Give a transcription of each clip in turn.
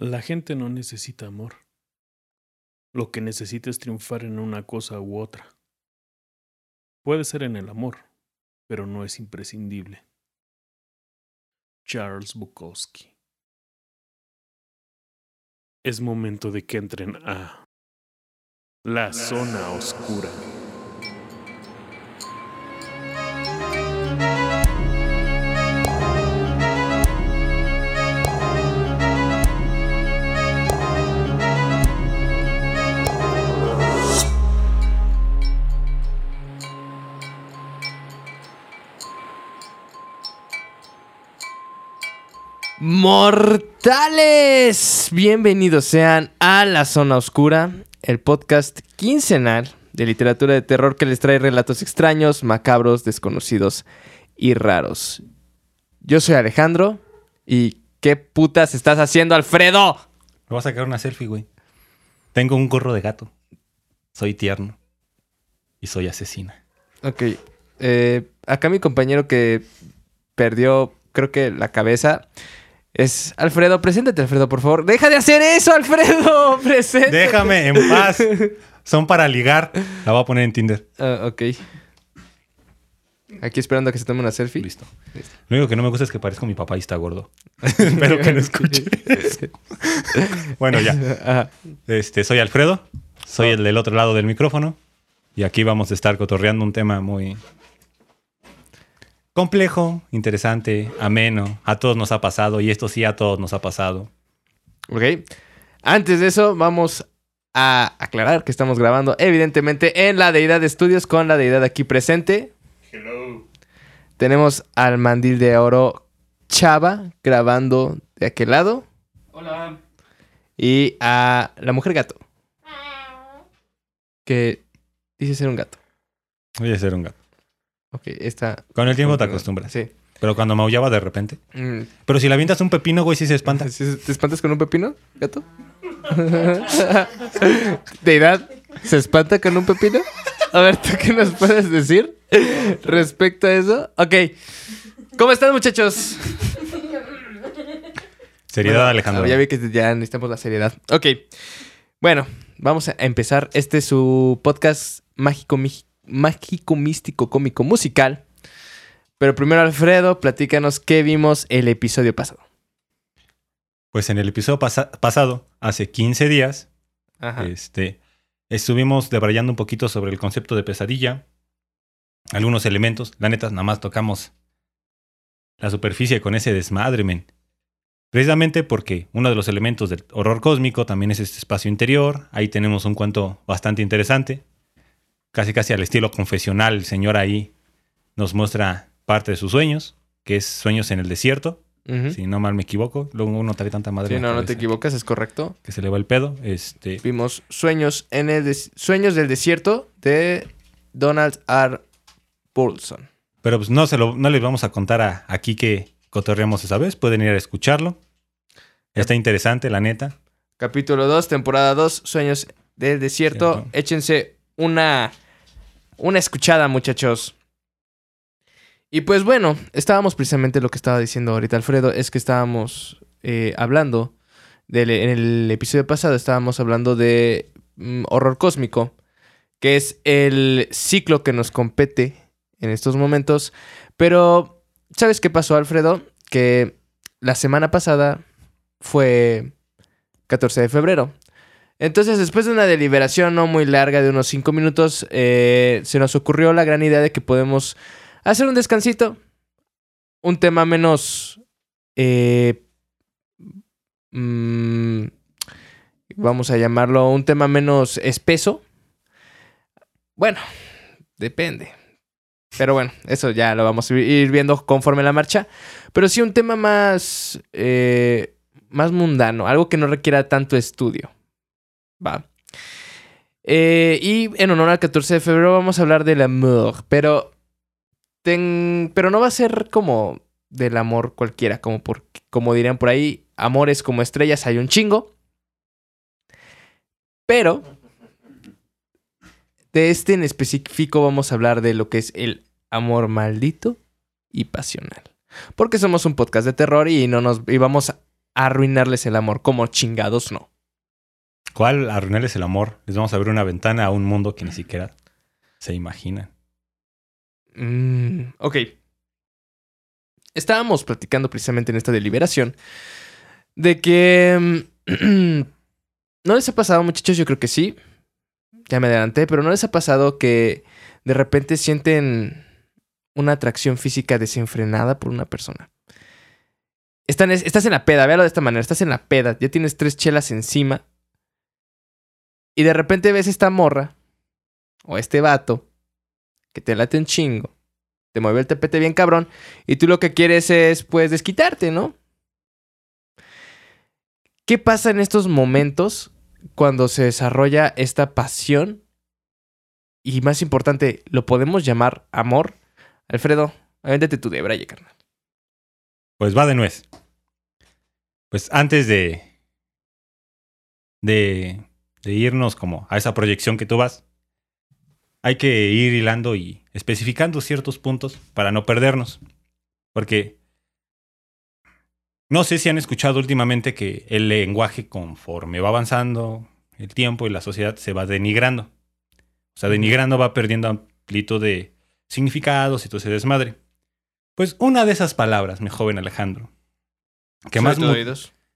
La gente no necesita amor. Lo que necesita es triunfar en una cosa u otra. Puede ser en el amor, pero no es imprescindible. Charles Bukowski. Es momento de que entren a la zona oscura. Mortales, bienvenidos sean a La Zona Oscura, el podcast quincenal de literatura de terror que les trae relatos extraños, macabros, desconocidos y raros. Yo soy Alejandro y ¿qué putas estás haciendo, Alfredo? Me voy a sacar una selfie, güey. Tengo un gorro de gato. Soy tierno. Y soy asesina. Ok, eh, acá mi compañero que perdió, creo que la cabeza... Es Alfredo, preséntate, Alfredo, por favor. Deja de hacer eso, Alfredo. Preséntate. Déjame en paz. Son para ligar. La voy a poner en Tinder. Ah, ok. Aquí esperando a que se tome una selfie. Listo. Lo único que no me gusta es que parezco mi papá y está gordo. Espero que no escuche. bueno, ya. Ajá. Este, soy Alfredo. Soy el del otro lado del micrófono. Y aquí vamos a estar cotorreando un tema muy complejo, interesante, ameno. A todos nos ha pasado. Y esto sí a todos nos ha pasado. Ok. Antes de eso, vamos a aclarar que estamos grabando, evidentemente, en la Deidad de Estudios con la Deidad aquí presente. Hello. Tenemos al mandil de oro Chava grabando de aquel lado. Hola. Y a la mujer gato. Que dice ser un gato. Voy a ser un gato. Ok, está. Con el tiempo te acostumbras. Sí. Pero cuando maullaba de repente. Mm. Pero si le avientas un pepino, güey, sí se espanta. ¿Sí- ¿Te espantas con un pepino, gato? ¿Deidad se espanta con un pepino? A ver, ¿tú qué nos puedes decir respecto a eso? Ok. ¿Cómo están, muchachos? Seriedad, Bueno, Alejandro. Ya vi que ya necesitamos la seriedad. Ok. Bueno, vamos a empezar. Este es su podcast mágico, mi- mágico, místico, cómico, musical. Pero primero, Alfredo, platícanos qué vimos el episodio pasado. Pues en el episodio pasa- pasado, hace 15 días, Ajá. este, estuvimos debrayando un poquito sobre el concepto de pesadilla, algunos elementos. La neta, nada más tocamos la superficie con ese desmadre, men. Precisamente porque uno de los elementos del horror cósmico también es este espacio interior. Ahí tenemos un cuento bastante interesante. Casi casi al estilo confesional, el señor ahí nos muestra parte de sus sueños, que es sueños en el desierto, si no mal me equivoco. Luego uno trae tanta madre. Sí, no, no te equivocas, es correcto. Que se le va el pedo. Este, Vimos Sueños en el Sueños del Desierto de Donald R. Paulson. pero pues no, se lo, no les vamos a contar a- aquí que cotorreamos esa vez. Pueden ir a escucharlo. Está interesante, la neta. Capítulo 2, temporada 2, Sueños del Desierto. Cierto. Échense una, una escuchada, muchachos. Y pues bueno, estábamos precisamente lo que estaba diciendo ahorita Alfredo, es que estábamos eh, hablando, en el episodio pasado estábamos hablando de mm, horror cósmico, que es el ciclo que nos compete en estos momentos. Pero, ¿sabes qué pasó, Alfredo? Que la semana pasada fue 14 de febrero. Entonces, después de una deliberación no muy larga de unos 5 minutos, eh, se nos ocurrió la gran idea de que podemos hacer un descansito. Un tema menos... eh, mm, vamos a llamarlo un tema menos espeso. Bueno, depende. Pero bueno, eso ya lo vamos a ir viendo conforme la marcha. Pero sí un tema más... eh, más mundano, algo que no requiera tanto estudio. Va. Eh, y en honor al 14 de febrero vamos a hablar del amor, pero pero no va a ser como del amor cualquiera, como por como dirían por ahí, amores como estrellas hay un chingo. Pero de este en específico vamos a hablar de lo que es el amor maldito y pasional. Porque somos un podcast de terror y no nos y vamos a, arruinarles el amor. Como chingados, no. ¿Cuál arruinarles el amor? Les vamos a abrir una ventana a un mundo que ni siquiera se imaginan. Mm, ok. Estábamos platicando precisamente en esta deliberación de que... mm, ¿No les ha pasado, muchachos? Yo creo que sí. Ya me adelanté, pero ¿no les ha pasado que de repente sienten una atracción física desenfrenada por una persona? Estás en la peda, véalo de esta manera, estás en la peda, ya tienes tres chelas encima y de repente ves esta morra o este vato que te late un chingo, te mueve el tapete bien cabrón y tú lo que quieres es pues desquitarte, ¿no? ¿Qué pasa en estos momentos cuando se desarrolla esta pasión? Y más importante, ¿lo podemos llamar amor? Alfredo, avéntate tu de braille, carnal. Pues va de nuez. Pues antes de, de, de irnos como a esa proyección que tú vas, hay que ir hilando y especificando ciertos puntos para no perdernos. Porque no sé si han escuchado últimamente que el lenguaje conforme va avanzando el tiempo y la sociedad se va denigrando. O sea, denigrando va perdiendo amplitud de significados y todo ese desmadre. Pues una de esas palabras, mi joven Alejandro, que más,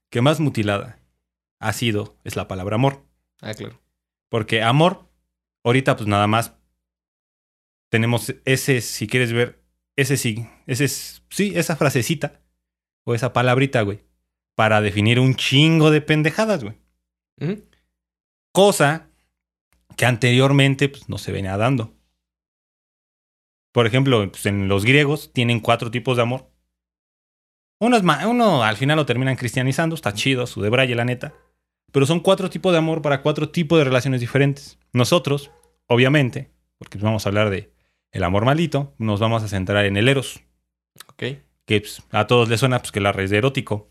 que más mutilada ha sido, es la palabra amor. Ah, claro. Porque amor, ahorita pues nada más tenemos ese, si quieres ver, ese sí, ese es- sí, esa frasecita o esa palabrita, güey, para definir un chingo de pendejadas, güey. Cosa que anteriormente pues, no se venía dando. Por ejemplo, pues, en los griegos tienen cuatro tipos de amor. Uno, es uno al final lo terminan cristianizando, está chido, su de braille, la neta. Pero son cuatro tipos de amor para cuatro tipos de relaciones diferentes. Nosotros, obviamente, porque vamos a hablar de el amor maldito, nos vamos a centrar en el eros, Ok. que pues, a todos les suena pues, que la raíz de erótico.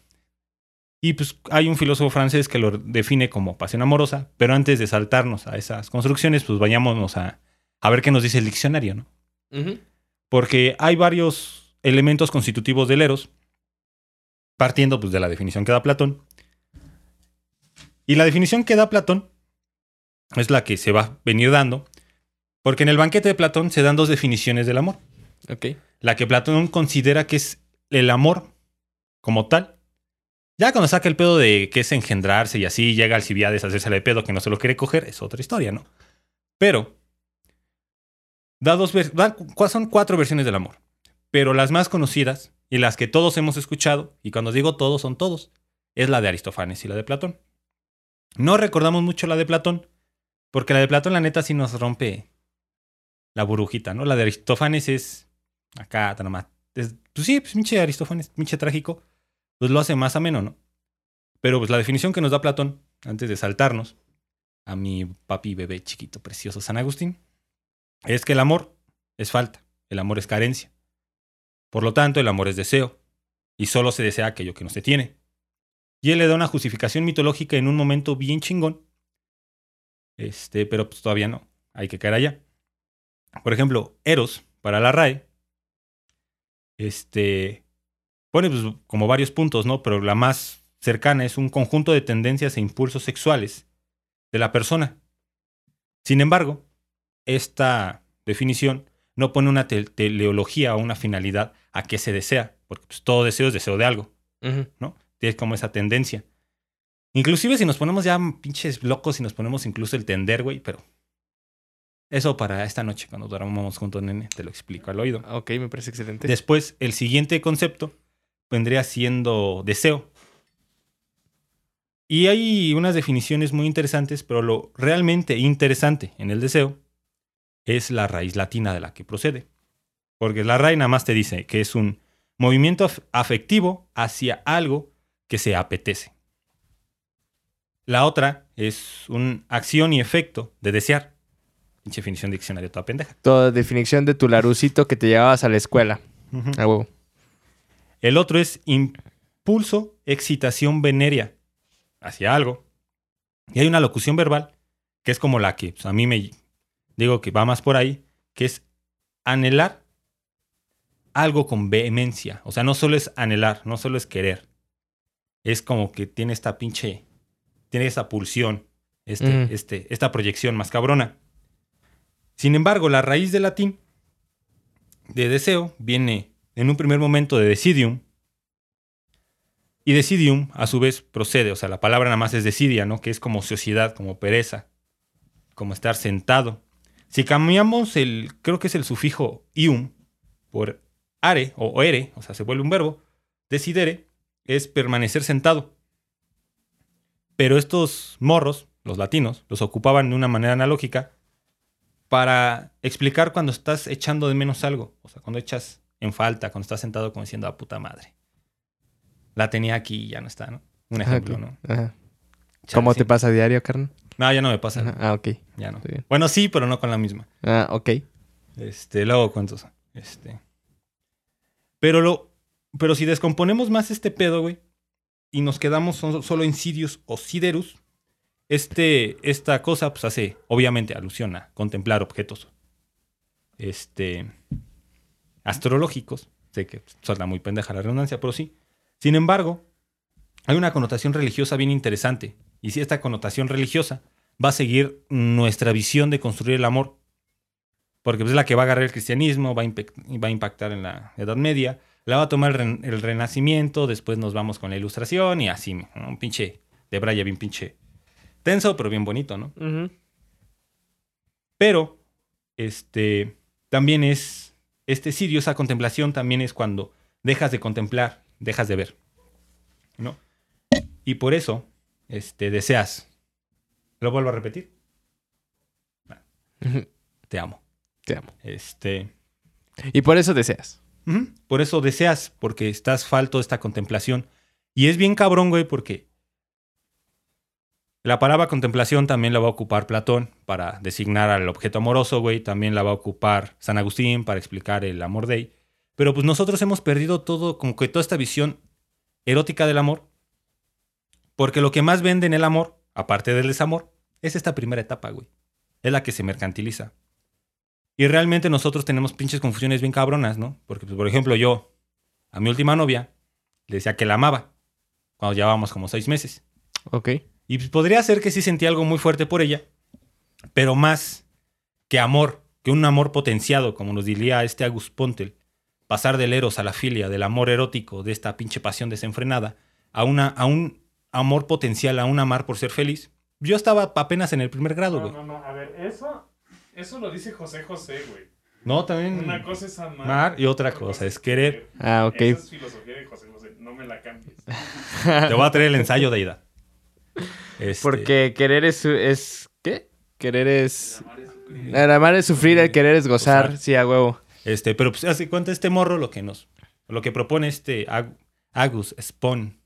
Y pues hay un filósofo francés que lo define como pasión amorosa, pero antes de saltarnos a esas construcciones, pues vayámonos a, a ver qué nos dice el diccionario, ¿no? Porque hay varios elementos constitutivos del eros, partiendo pues, de la definición que da Platón. Y la definición que da Platón es la que se va a venir dando, porque en el banquete de Platón se dan dos definiciones del amor. Ok. La que Platón considera que es el amor como tal. Ya cuando saca el pedo de que es engendrarse y así llega Alcibiades a hacerse de pedo que no se lo quiere coger, es otra historia, ¿no? Pero da dos da son cuatro versiones del amor. Pero las más conocidas y las que todos hemos escuchado, y cuando digo todos son todos, es la de Aristófanes y la de Platón. No recordamos mucho la de Platón, porque la de Platón la neta sí nos rompe la burbujita, ¿no? La de Aristófanes es acá, tan. Es- pues sí, pues pinche Aristófanes, pinche trágico, pues lo hace más ameno, ¿no? Pero pues la definición que nos da Platón, antes de saltarnos a mi papi bebé chiquito precioso San Agustín, es que el amor es falta, el amor es carencia. Por lo tanto, el amor es deseo, y solo se desea aquello que no se tiene. Y él le da una justificación mitológica en un momento bien chingón. Este, pero pues todavía no, hay que caer allá. Por ejemplo, Eros, para la RAE, este, pone pues, como varios puntos, ¿no? Pero la más cercana es un conjunto de tendencias e impulsos sexuales de la persona. Sin embargo, esta definición no pone una te- teleología o una finalidad a qué se desea, porque pues, todo deseo es deseo de algo. ¿no? Tienes como esa tendencia. Inclusive si nos ponemos ya pinches locos y nos ponemos incluso el tender, güey, pero eso para esta noche cuando dormamos juntos, nene, te lo explico al oído. Ok, me parece excelente. Después, el siguiente concepto vendría siendo deseo. Y hay unas definiciones muy interesantes, pero lo realmente interesante en el deseo es la raíz latina de la que procede. Porque la raíz nada más te dice que es un movimiento af- afectivo hacia algo que se apetece. La otra es una acción y efecto de desear. Pinche definición de diccionario toda pendeja. Toda definición de tu larucito que te llevabas a la escuela. A huevo. El otro es impulso, excitación venérea hacia algo. Y hay una locución verbal que es como la que pues, a mí me digo que va más por ahí, que es anhelar algo con vehemencia. O sea, no solo es anhelar, no solo es querer. Es como que tiene esta pinche, tiene esa pulsión, este, Ujú. este, esta proyección más cabrona. Sin embargo, la raíz del latín de deseo viene en un primer momento de decidium. Y decidium, a su vez, procede, o sea, la palabra nada más es decidia, ¿no? Que es como ociosidad, como pereza, como estar sentado. Si cambiamos el, creo que es el sufijo ium por are o ere, o sea, se vuelve un verbo, decidere es permanecer sentado. Pero estos morros, los latinos, los ocupaban de una manera analógica para explicar cuando estás echando de menos algo. O sea, cuando echas en falta, cuando estás sentado como diciendo, a puta madre. La tenía aquí y ya no está, ¿no? Un ejemplo, Ok. ¿no? Ajá. Chale, ¿Cómo sí. te pasa a diario, carnal? No, ya no me pasa. Ajá. Ah, ok. Ya no. Bueno, sí, pero no con la misma. Ah, ok. Este, luego cuentos. Este. Pero lo. Pero si descomponemos más este pedo, güey, y nos quedamos solo en Sirius o Siderus, este, esta cosa, pues hace, obviamente, alusión a contemplar objetos. Este. astrológicos. Sé que suena muy pendeja la redundancia, pero sí. Sin embargo, hay una connotación religiosa bien interesante. Y si esta connotación religiosa va a seguir nuestra visión de construir el amor, porque pues, es la que va a agarrar el cristianismo, va a, va a impactar en la Edad Media, la va a tomar el, ren- el Renacimiento, después nos vamos con la Ilustración y así, ¿no? un pinche de Braya bien pinche tenso, pero bien bonito, ¿no? Pero, este, también es, este sirio, esa contemplación también es cuando dejas de contemplar, dejas de ver, ¿no? Y por eso, este, deseas. ¿Lo vuelvo a repetir? Te amo. Te amo. Este, Y por eso deseas. Por eso deseas, porque estás falto de esta contemplación. Y es bien cabrón, güey, porque la palabra contemplación también la va a ocupar Platón para designar al objeto amoroso, güey. También la va a ocupar San Agustín para explicar el amor de Pero pues nosotros hemos perdido todo, como que toda esta visión erótica del amor. Porque lo que más vende en el amor, aparte del desamor, es esta primera etapa, güey. Es la que se mercantiliza. Y realmente nosotros tenemos pinches confusiones bien cabronas, ¿no? Porque, pues, por ejemplo, yo a mi última novia le decía que la amaba cuando llevábamos como seis meses. Ok. Y pues, podría ser que sí sentía algo muy fuerte por ella, pero más que amor, que un amor potenciado, como nos diría este Agus Pontel, pasar del eros a la filia, del amor erótico, de esta pinche pasión desenfrenada, a, una, a un amor potencial, a un amar por ser feliz. Yo estaba apenas en el primer grado, No, güey. no, no. A ver, eso, eso lo dice José José, güey. No, también Una cosa es amar. y otra cosa es querer. Ah, ok. Esa es filosofía de José José. No me la cambies. Te voy a traer el ensayo de Ida. Este, Porque querer es, es... ¿Qué? Querer es... Amar es- El amar es sufrir, el querer es gozar. Gozar. Sí, a huevo. Este, pero pues hace cuenta este morro lo que nos, lo que propone este Ag- Agus Spon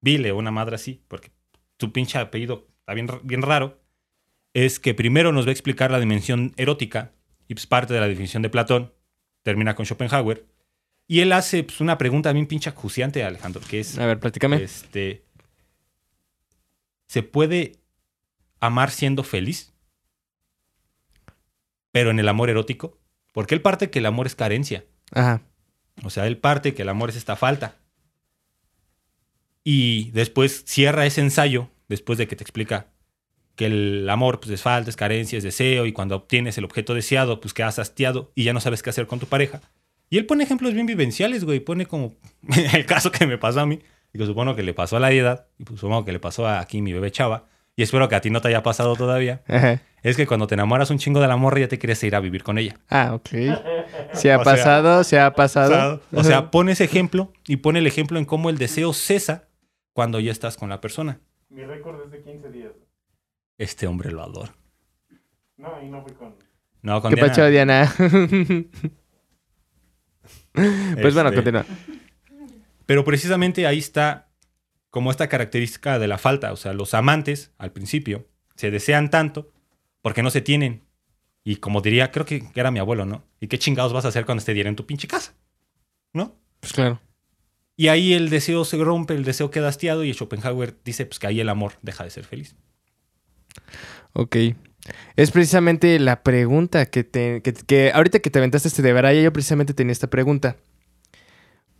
Vile, una madre así, porque su pinche apellido está bien, bien raro, es que primero nos va a explicar la dimensión erótica, y pues parte de la definición de Platón, termina con Schopenhauer, y él hace pues, una pregunta bien pinche acuciante, Alejandro, que es, A ver, platícame. este, ¿se puede amar siendo feliz? Pero en el amor erótico, porque él parte que el amor es carencia. Ajá. O sea, él parte que el amor es esta falta. Y después cierra ese ensayo, después de que te explica que el amor pues, es falta, es carencia, es deseo, y cuando obtienes el objeto deseado, pues quedas hastiado y ya no sabes qué hacer con tu pareja. Y él pone ejemplos bien vivenciales, güey. Pone como el caso que me pasó a mí, y que supongo que le pasó a la edad, y pues supongo que le pasó a aquí mi bebé chava, y espero que a ti no te haya pasado todavía. Ajá. Es que cuando te enamoras un chingo de la morra, ya te quieres ir a vivir con ella. Ah, ok. Se ha O sea, pasado, se ha pasado. o sea, pone ese ejemplo y pone el ejemplo en cómo el deseo cesa cuando ya estás con la persona. Mi récord es de 15 días. Este hombre lo adoro. No, y no fui con. No, con ¿Qué Diana, pacho, Diana? pues bueno, este, continúa. Pero precisamente ahí está como esta característica de la falta. O sea, los amantes al principio se desean tanto porque no se tienen. Y como diría, creo que era mi abuelo, ¿no? ¿Y qué chingados vas a hacer cuando esté diera en tu pinche casa? ¿No? Pues claro. Y ahí el deseo se rompe, el deseo queda hastiado y Schopenhauer dice pues, que ahí el amor deja de ser feliz. Ok. Es precisamente la pregunta que te. Que, ahorita que te aventaste este de Baraya, yo precisamente tenía esta pregunta.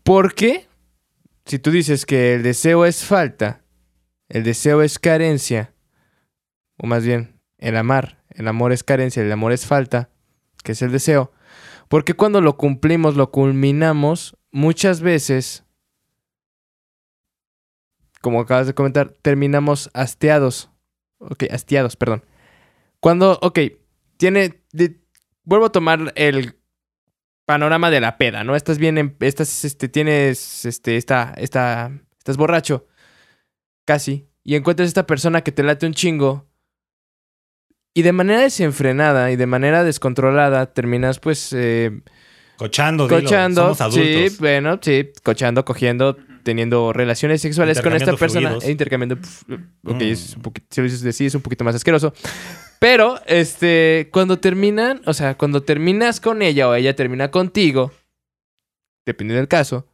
¿Por qué si tú dices que el deseo es falta, el deseo es carencia, o más bien, el amar, el amor es carencia, el amor es falta, que es el deseo, porque cuando lo cumplimos, lo culminamos, muchas veces, como acabas de comentar, terminamos hastiados. Ok, hastiados, perdón. Cuando, ok, tiene, de- vuelvo a tomar el panorama de la peda, ¿no? Estás bien, en- estás, este, tienes, este, esta, esta, estás borracho, casi, y encuentras esta persona que te late un chingo, y de manera desenfrenada y de manera descontrolada terminas, pues, eh, Cochando, dilo, cochando, sí, bueno, sí, cochando, cogiendo, teniendo relaciones sexuales con esta persona, fluidos. e intercambiando, pf, ok, Mm. es un poquito, si lo dices de sí, es un poquito más asqueroso, pero, este, cuando terminan, o sea, cuando terminas con ella o ella termina contigo, dependiendo del caso,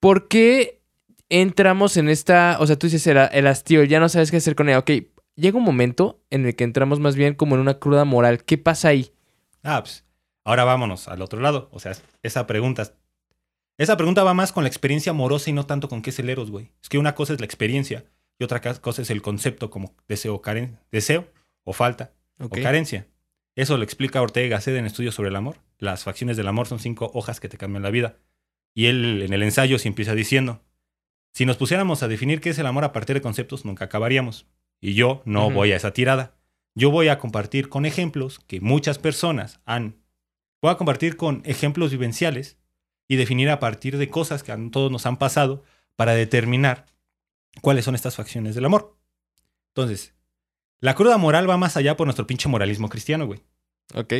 ¿por qué entramos en esta, o sea, tú dices el, el hastío, ya no sabes qué hacer con ella, ok, llega un momento en el que entramos más bien como en una cruda moral, ¿qué pasa ahí? Ah, pues, ahora vámonos al otro lado. O sea, esa pregunta. Esa pregunta va más con la experiencia amorosa y no tanto con qué es el Eros, güey. Es que una cosa es la experiencia y otra cosa es el concepto como deseo, caren deseo o falta o carencia. Eso lo explica Ortega y Gasset en Estudios sobre el Amor. Las facciones del amor son cinco hojas que te cambian la vida. Y él en el ensayo se empieza diciendo, si nos pusiéramos a definir qué es el amor a partir de conceptos, nunca acabaríamos. Y yo no voy a esa tirada. Yo voy a compartir con ejemplos que muchas personas han... Voy a compartir con ejemplos vivenciales y definir a partir de cosas que a todos nos han pasado para determinar cuáles son estas facciones del amor. Entonces, la cruda moral va más allá por nuestro pinche moralismo cristiano, güey. Ok.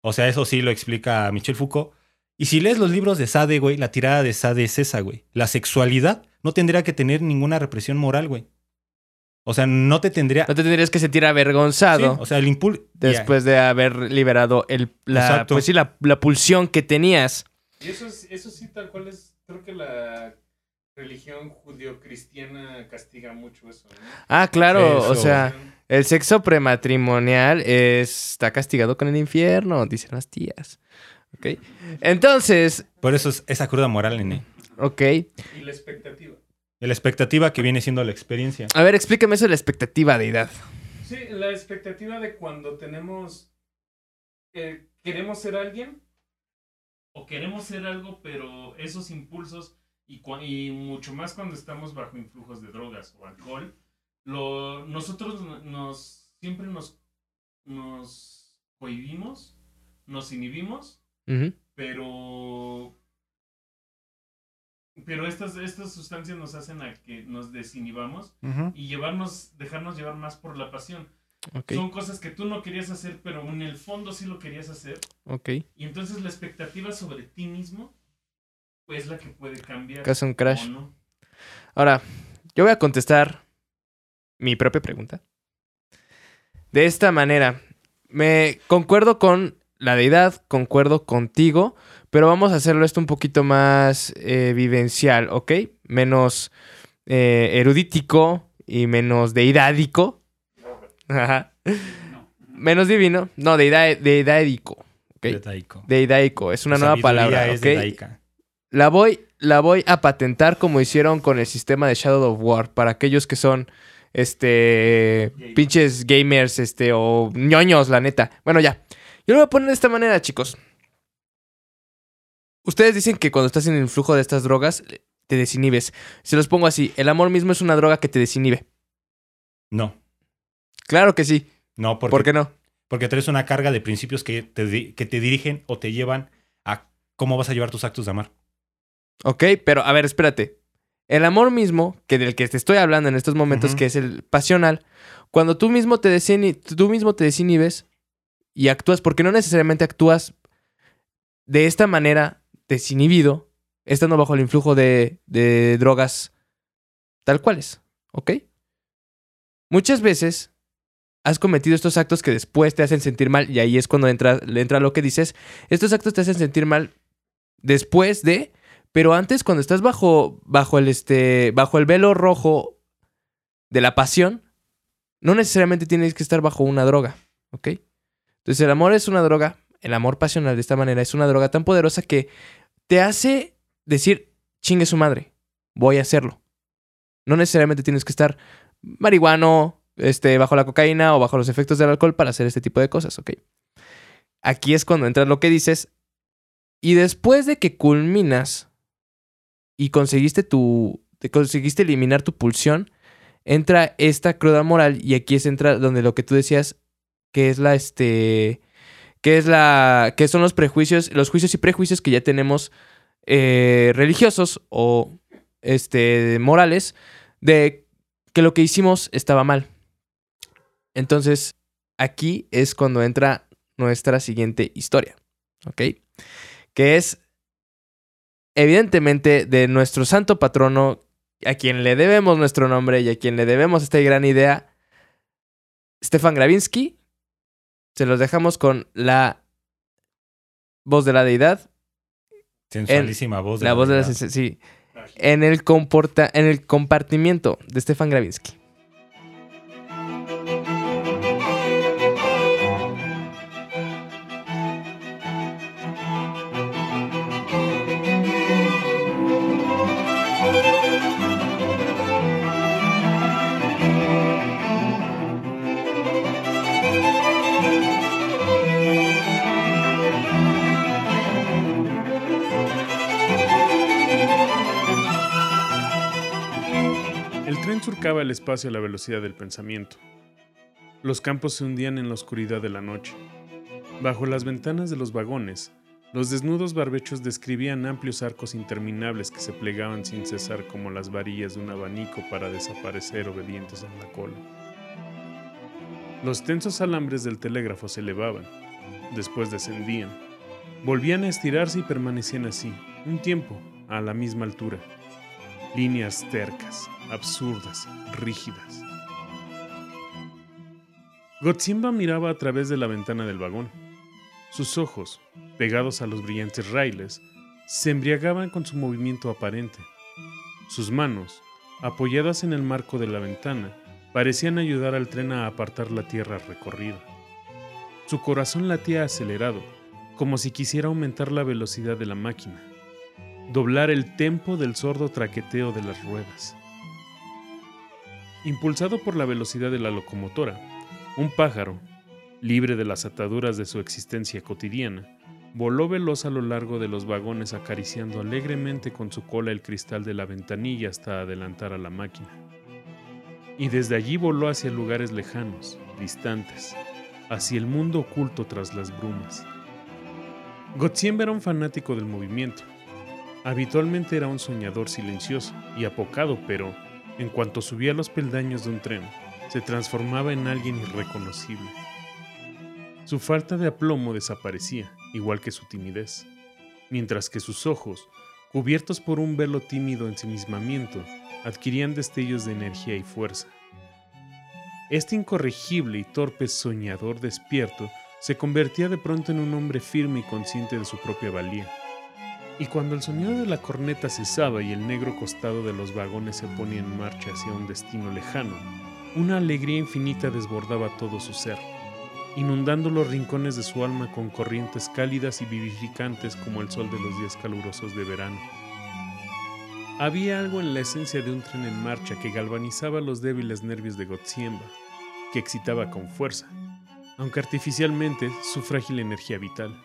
O sea, eso sí lo explica Michel Foucault. Y si lees los libros de Sade, güey, la tirada de Sade es esa, güey. La sexualidad no tendría que tener ninguna represión moral, güey. O sea, no te tendría... No te tendrías que sentir Sí, avergonzado o sea, el impulso... después de haber liberado el, la, pues sí, la, la pulsión que tenías. Y eso, es, eso sí, tal cual es. Creo que la religión judio-cristiana castiga mucho eso. ¿no? Ah, claro, o sea, el sexo prematrimonial es- está castigado con el infierno, dicen las tías. Ok. Entonces, Por eso es esa cruda moral, nene. ok. Y la expectativa. La expectativa que viene siendo la experiencia. A ver, explícame eso de la expectativa de edad. Sí, la expectativa de cuando tenemos. eh, queremos ser alguien. O queremos ser algo, pero esos impulsos. Y, mucho más cuando estamos bajo influjos de drogas o alcohol. Lo, nosotros no- nos. Siempre nos. Nos cohibimos. Nos inhibimos. Pero pero estas, estas sustancias nos hacen a que nos desinhibamos y llevarnos, dejarnos llevar más por la pasión. Son cosas que tú no querías hacer, pero en el fondo sí lo querías hacer. ok. Y entonces la expectativa sobre ti mismo es la que puede cambiar. Es un crash. no. Ahora, yo voy a contestar mi propia pregunta. De esta manera, me concuerdo con la deidad, concuerdo contigo, pero vamos a hacerlo esto un poquito más eh, vivencial, ¿ok? Menos eh, erudítico y menos deidádico. Ajá. Menos divino. No, deida- deidádico. ¿ok? Detaico. Deidaico, es una La nueva palabra. La voy, la voy a patentar como hicieron con el sistema de Shadow of War. Para aquellos que son, este, pinches gamers, este, o ñoños, la neta. Bueno, ya. Yo lo voy a poner de esta manera, chicos. Ustedes dicen que cuando estás en el flujo de estas drogas, te desinhibes. Se los pongo así. El amor mismo es una droga que te desinhibe. No, Claro que sí. no, porque, ¿Por qué no? porque traes una carga de principios que te, que te dirigen o te llevan a cómo vas a llevar tus actos de amar. Ok, pero a ver, espérate. El amor mismo, que del que te estoy hablando en estos momentos, que es el pasional, cuando tú mismo te tú mismo te desinhibes y actúas, porque no necesariamente actúas de esta manera desinhibido, estando bajo el influjo de, de drogas tal cuales, ¿ok? Muchas veces has cometido estos actos que después te hacen sentir mal y ahí es cuando entra, entra lo que dices. Estos actos te hacen sentir mal después de, pero antes cuando estás bajo bajo el este bajo el velo rojo de la pasión, no necesariamente tienes que estar bajo una droga, ¿ok? Entonces el amor es una droga, el amor pasional de esta manera es una droga tan poderosa que te hace decir, chingue su madre, voy a hacerlo. No necesariamente tienes que estar marihuano, este, bajo la cocaína o bajo los efectos del alcohol para hacer este tipo de cosas, ¿ok? Aquí es cuando entra lo que dices. Y después de que culminas y conseguiste tu. Te conseguiste eliminar tu pulsión, entra esta cruda moral. Y aquí es entra donde lo que tú decías, que es la este. que es la. que son los prejuicios, los juicios y prejuicios que ya tenemos eh, religiosos o este. morales. De que lo que hicimos estaba mal. Entonces, aquí es cuando entra nuestra siguiente historia, ¿ok? Que es, evidentemente, de nuestro santo patrono, a quien le debemos nuestro nombre y a quien le debemos esta gran idea, Stefan Gravinsky. Se los dejamos con la voz de la deidad. Sensualísima voz de la, voz de la sí. En el, comporta, en el compartimiento de Stefan Gravinsky. Surcaba el espacio a la velocidad del pensamiento. Los campos se hundían en la oscuridad de la noche. Bajo las ventanas de los vagones, los desnudos barbechos describían amplios arcos interminables que se plegaban sin cesar como las varillas de un abanico para desaparecer obedientes en la cola. Los tensos alambres del telégrafo se elevaban, después descendían, volvían a estirarse y permanecían así, un tiempo, a la misma altura. Líneas tercas, absurdas, rígidas. Gotsimba miraba a través de la ventana del vagón. Sus ojos, pegados a los brillantes raíles, se embriagaban con su movimiento aparente. Sus manos, apoyadas en el marco de la ventana, parecían ayudar al tren a apartar la tierra recorrida. Su corazón latía acelerado, como si quisiera aumentar la velocidad de la máquina, doblar el tempo del sordo traqueteo de las ruedas. Impulsado por la velocidad de la locomotora, un pájaro, libre de las ataduras de su existencia cotidiana, voló veloz a lo largo de los vagones acariciando alegremente con su cola el cristal de la ventanilla hasta adelantar a la máquina. Y desde allí voló hacia lugares lejanos, distantes, hacia el mundo oculto tras las brumas. Gottsiem era un fanático del movimiento. Habitualmente era un soñador silencioso y apocado, pero en cuanto subía los peldaños de un tren, se transformaba en alguien irreconocible. Su falta de aplomo desaparecía, igual que su timidez, mientras que sus ojos, cubiertos por un velo tímido ensimismamiento, adquirían destellos de energía y fuerza. Este incorregible y torpe soñador despierto se convertía de pronto en un hombre firme y consciente de su propia valía. Y cuando el sonido de la corneta cesaba y el negro costado de los vagones se ponía en marcha hacia un destino lejano, una alegría infinita desbordaba todo su ser, inundando los rincones de su alma con corrientes cálidas y vivificantes como el sol de los días calurosos de verano. Había algo en la esencia de un tren en marcha que galvanizaba los débiles nervios de Gotziemba, que excitaba con fuerza, aunque artificialmente, su frágil energía vital.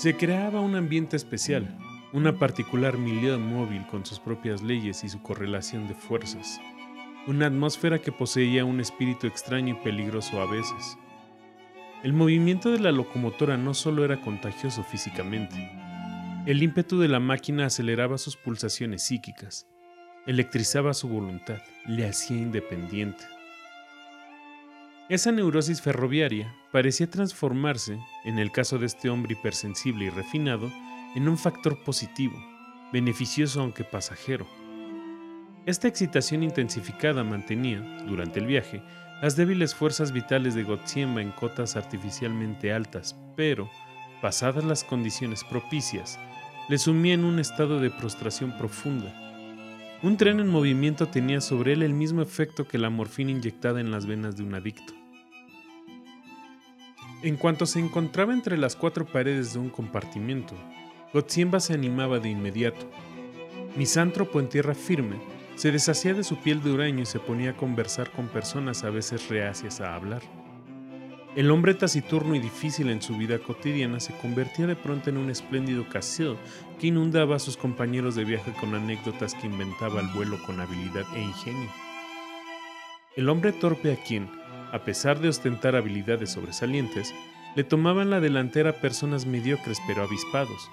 Se creaba un ambiente especial, una particular milieu móvil con sus propias leyes y su correlación de fuerzas, una atmósfera que poseía un espíritu extraño y peligroso a veces. El movimiento de la locomotora no solo era contagioso físicamente, el ímpetu de la máquina aceleraba sus pulsaciones psíquicas, electrizaba su voluntad, le hacía independiente. Esa neurosis ferroviaria parecía transformarse, en el caso de este hombre hipersensible y refinado, en un factor positivo, beneficioso aunque pasajero. Esta excitación intensificada mantenía, durante el viaje, las débiles fuerzas vitales de Gotziemba en cotas artificialmente altas, pero, pasadas las condiciones propicias, le sumía en un estado de prostración profunda, un tren en movimiento tenía sobre él el mismo efecto que la morfina inyectada en las venas de un adicto. En cuanto se encontraba entre las cuatro paredes de un compartimento, Gotziemba se animaba de inmediato. Misántropo en tierra firme, se deshacía de su piel de huraño y se ponía a conversar con personas a veces reacias a hablar. El hombre taciturno y difícil en su vida cotidiana se convertía de pronto en un espléndido casil que inundaba a sus compañeros de viaje con anécdotas que inventaba al vuelo con habilidad e ingenio. El hombre torpe a quien, a pesar de ostentar habilidades sobresalientes, le tomaban la delantera personas mediocres pero avispados,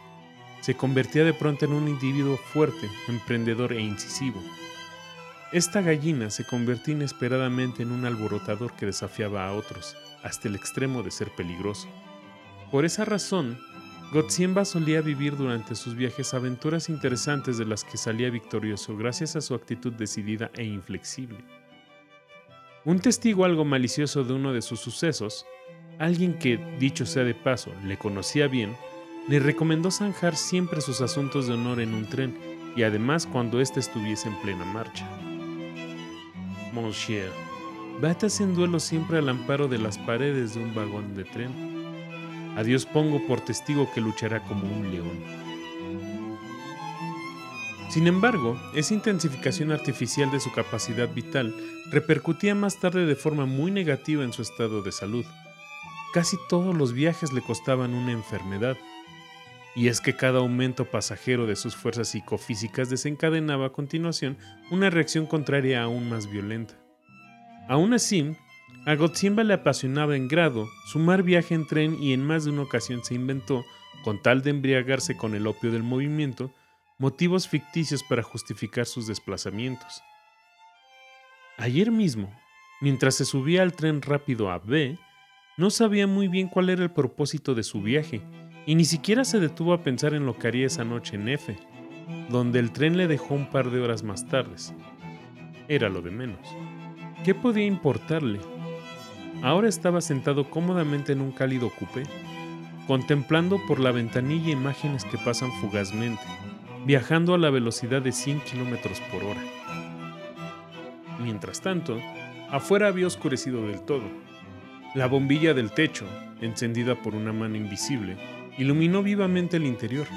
se convertía de pronto en un individuo fuerte, emprendedor e incisivo. Esta gallina se convertía inesperadamente en un alborotador que desafiaba a otros, hasta el extremo de ser peligroso. Por esa razón, Gotsiemba solía vivir durante sus viajes aventuras interesantes de las que salía victorioso gracias a su actitud decidida e inflexible. Un testigo algo malicioso de uno de sus sucesos, alguien que, dicho sea de paso, le conocía bien, le recomendó zanjar siempre sus asuntos de honor en un tren y además cuando éste estuviese en plena marcha. Monsieur, batas en duelo siempre al amparo de las paredes de un vagón de tren. A Dios pongo por testigo que luchará como un león. Sin embargo, esa intensificación artificial de su capacidad vital repercutía más tarde de forma muy negativa en su estado de salud. Casi todos los viajes le costaban una enfermedad, y es que cada aumento pasajero de sus fuerzas psicofísicas desencadenaba a continuación una reacción contraria aún más violenta. Aún así, a Gotsimba le apasionaba en grado sumar viaje en tren y en más de una ocasión se inventó, con tal de embriagarse con el opio del movimiento, motivos ficticios para justificar sus desplazamientos. Ayer mismo, mientras se subía al tren rápido a B, no sabía muy bien cuál era el propósito de su viaje y ni siquiera se detuvo a pensar en lo que haría esa noche en F, donde el tren le dejó un par de horas más tardes. Era lo de menos. ¿Qué podía importarle? Ahora estaba sentado cómodamente en un cálido coupé, contemplando por la ventanilla imágenes que pasan fugazmente, viajando a la velocidad de 100 kilómetros por hora. Mientras tanto, afuera había oscurecido del todo. La bombilla del techo, encendida por una mano invisible, iluminó vivamente el interior.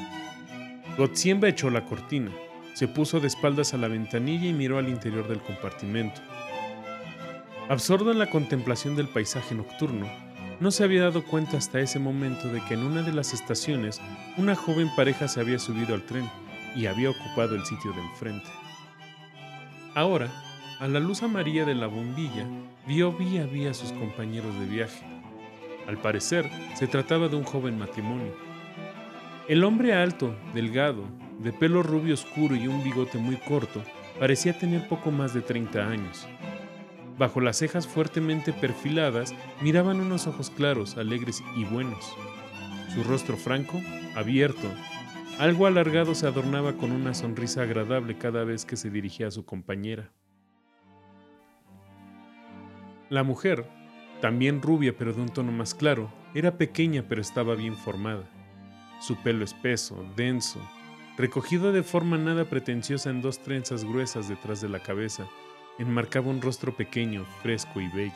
Gotsiemba echó la cortina, se puso de espaldas a la ventanilla y miró al interior del compartimento. Absorto en la contemplación del paisaje nocturno, no se había dado cuenta hasta ese momento de que en una de las estaciones una joven pareja se había subido al tren y había ocupado el sitio de enfrente. Ahora, a la luz amarilla de la bombilla, vio vía vía a sus compañeros de viaje. Al parecer, se trataba de un joven matrimonio. El hombre alto, delgado, de pelo rubio oscuro y un bigote muy corto, parecía tener poco más de 30 años. Bajo las cejas fuertemente perfiladas miraban unos ojos claros, alegres y buenos. Su rostro franco, abierto, algo alargado se adornaba con una sonrisa agradable cada vez que se dirigía a su compañera. La mujer, también rubia pero de un tono más claro, era pequeña pero estaba bien formada. Su pelo espeso, denso, recogido de forma nada pretenciosa en dos trenzas gruesas detrás de la cabeza, enmarcaba un rostro pequeño, fresco y bello.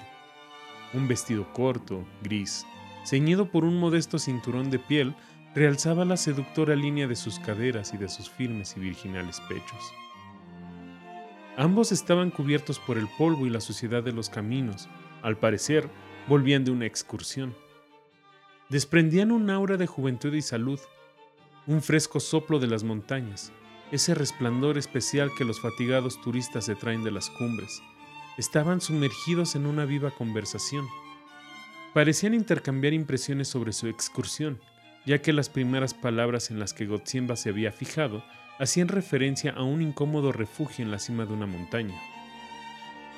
Un vestido corto, gris, ceñido por un modesto cinturón de piel, realzaba la seductora línea de sus caderas y de sus firmes y virginales pechos. Ambos estaban cubiertos por el polvo y la suciedad de los caminos, al parecer, volvían de una excursión. Desprendían un aura de juventud y salud, un fresco soplo de las montañas, ese resplandor especial que los fatigados turistas se traen de las cumbres. Estaban sumergidos en una viva conversación. Parecían intercambiar impresiones sobre su excursión, ya que las primeras palabras en las que Gotziemba se había fijado hacían referencia a un incómodo refugio en la cima de una montaña.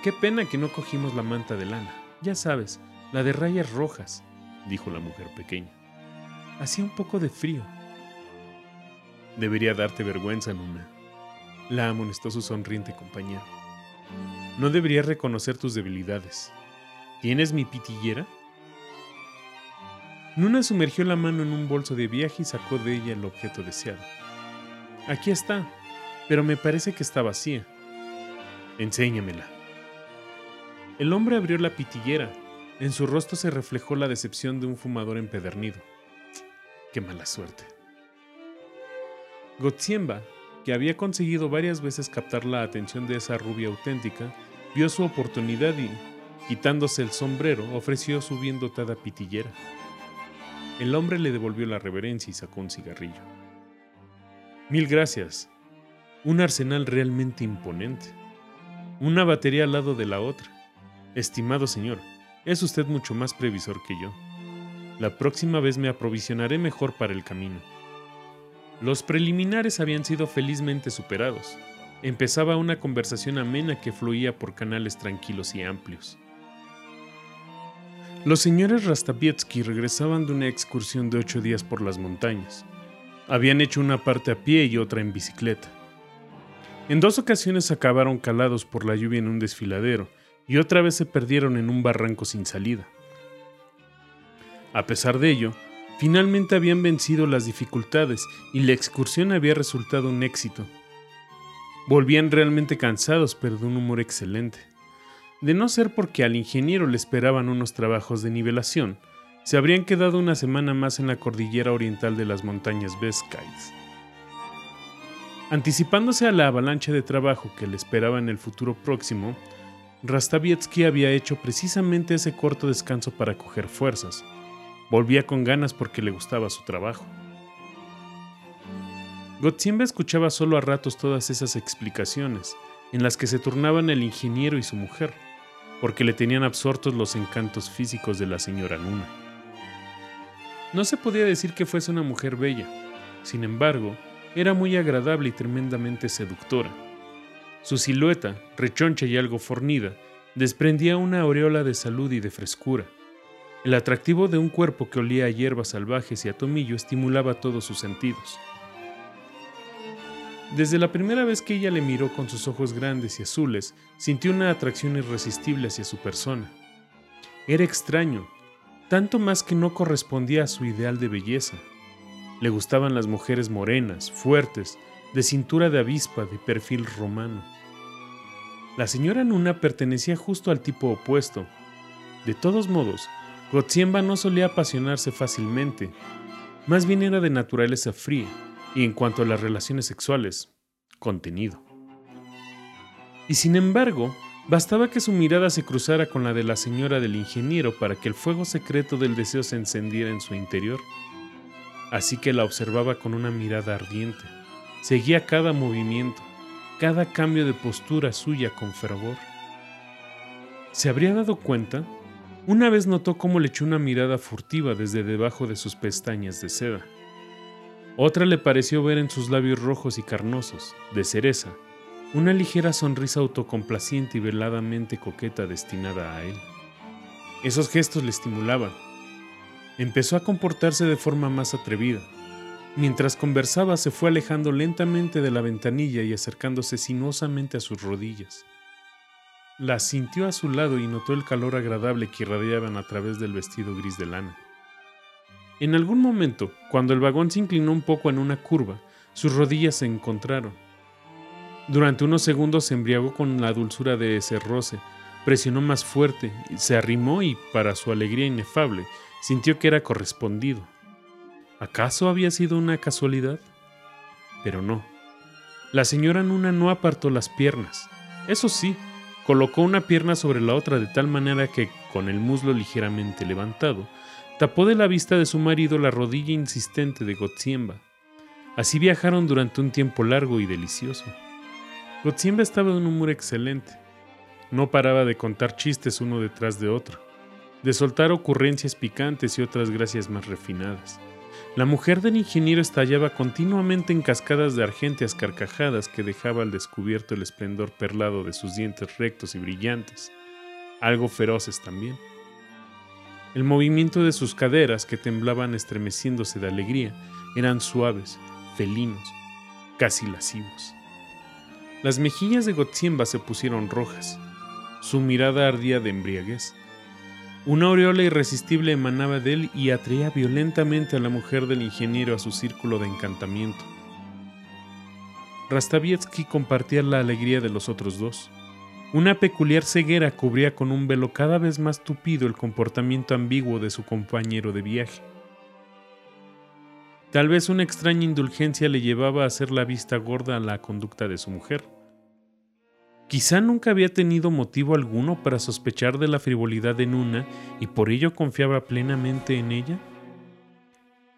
Qué pena que no cogimos la manta de lana. Ya sabes, la de rayas rojas, dijo la mujer pequeña. Hacía un poco de frío. Debería darte vergüenza, Nuna. La amonestó su sonriente compañero. No deberías reconocer tus debilidades. ¿Tienes mi pitillera? Nuna sumergió la mano en un bolso de viaje y sacó de ella el objeto deseado. Aquí está, pero me parece que está vacía. Enséñamela. El hombre abrió la pitillera. En su rostro se reflejó la decepción de un fumador empedernido. Qué mala suerte. Gotsiemba, que había conseguido varias veces captar la atención de esa rubia auténtica, vio su oportunidad y, quitándose el sombrero, ofreció su bien dotada pitillera. El hombre le devolvió la reverencia y sacó un cigarrillo. Mil gracias. Un arsenal realmente imponente. Una batería al lado de la otra. Estimado señor, es usted mucho más previsor que yo. La próxima vez me aprovisionaré mejor para el camino. Los preliminares habían sido felizmente superados. Empezaba una conversación amena que fluía por canales tranquilos y amplios. Los señores Rastavietsky regresaban de una excursión de ocho días por las montañas. Habían hecho una parte a pie y otra en bicicleta. En dos ocasiones acabaron calados por la lluvia en un desfiladero y otra vez se perdieron en un barranco sin salida. A pesar de ello, finalmente habían vencido las dificultades y la excursión había resultado un éxito. Volvían realmente cansados pero de un humor excelente. De no ser porque al ingeniero le esperaban unos trabajos de nivelación, se habrían quedado una semana más en la cordillera oriental de las montañas Beskides. Anticipándose a la avalancha de trabajo que le esperaba en el futuro próximo, Rastavietsky había hecho precisamente ese corto descanso para coger fuerzas. Volvía con ganas porque le gustaba su trabajo. Gotziemba escuchaba solo a ratos todas esas explicaciones, en las que se turnaban el ingeniero y su mujer, porque le tenían absortos los encantos físicos de la señora Luna. No se podía decir que fuese una mujer bella, sin embargo, era muy agradable y tremendamente seductora. Su silueta, rechoncha y algo fornida, desprendía una aureola de salud y de frescura. El atractivo de un cuerpo que olía a hierbas salvajes y a tomillo estimulaba todos sus sentidos. Desde la primera vez que ella le miró con sus ojos grandes y azules, sintió una atracción irresistible hacia su persona. Era extraño, tanto más que no correspondía a su ideal de belleza. Le gustaban las mujeres morenas, fuertes, de cintura de avispa, de perfil romano. La señora Nuna pertenecía justo al tipo opuesto. De todos modos, Gotziemba no solía apasionarse fácilmente, más bien era de naturaleza fría, y en cuanto a las relaciones sexuales, contenido. Y sin embargo, bastaba que su mirada se cruzara con la de la señora del ingeniero para que el fuego secreto del deseo se encendiera en su interior así que la observaba con una mirada ardiente. Seguía cada movimiento, cada cambio de postura suya con fervor. ¿Se habría dado cuenta? Una vez notó cómo le echó una mirada furtiva desde debajo de sus pestañas de seda. Otra le pareció ver en sus labios rojos y carnosos, de cereza, una ligera sonrisa autocomplaciente y veladamente coqueta destinada a él. Esos gestos le estimulaban, empezó a comportarse de forma más atrevida. Mientras conversaba se fue alejando lentamente de la ventanilla y acercándose sinuosamente a sus rodillas. La sintió a su lado y notó el calor agradable que irradiaban a través del vestido gris de lana. En algún momento, cuando el vagón se inclinó un poco en una curva, sus rodillas se encontraron. Durante unos segundos se embriagó con la dulzura de ese roce, presionó más fuerte, se arrimó y, para su alegría inefable, Sintió que era correspondido. ¿Acaso había sido una casualidad? Pero no. La señora Nuna no apartó las piernas. Eso sí, colocó una pierna sobre la otra de tal manera que, con el muslo ligeramente levantado, tapó de la vista de su marido la rodilla insistente de Gotziemba. Así viajaron durante un tiempo largo y delicioso. Gotziemba estaba de un humor excelente. No paraba de contar chistes uno detrás de otro de soltar ocurrencias picantes y otras gracias más refinadas. La mujer del ingeniero estallaba continuamente en cascadas de argentias carcajadas que dejaba al descubierto el esplendor perlado de sus dientes rectos y brillantes, algo feroces también. El movimiento de sus caderas, que temblaban estremeciéndose de alegría, eran suaves, felinos, casi lascivos. Las mejillas de Gotziemba se pusieron rojas. Su mirada ardía de embriaguez. Una aureola irresistible emanaba de él y atraía violentamente a la mujer del ingeniero a su círculo de encantamiento. Rastavietsky compartía la alegría de los otros dos. Una peculiar ceguera cubría con un velo cada vez más tupido el comportamiento ambiguo de su compañero de viaje. Tal vez una extraña indulgencia le llevaba a hacer la vista gorda a la conducta de su mujer. Quizá nunca había tenido motivo alguno para sospechar de la frivolidad de Nuna y por ello confiaba plenamente en ella.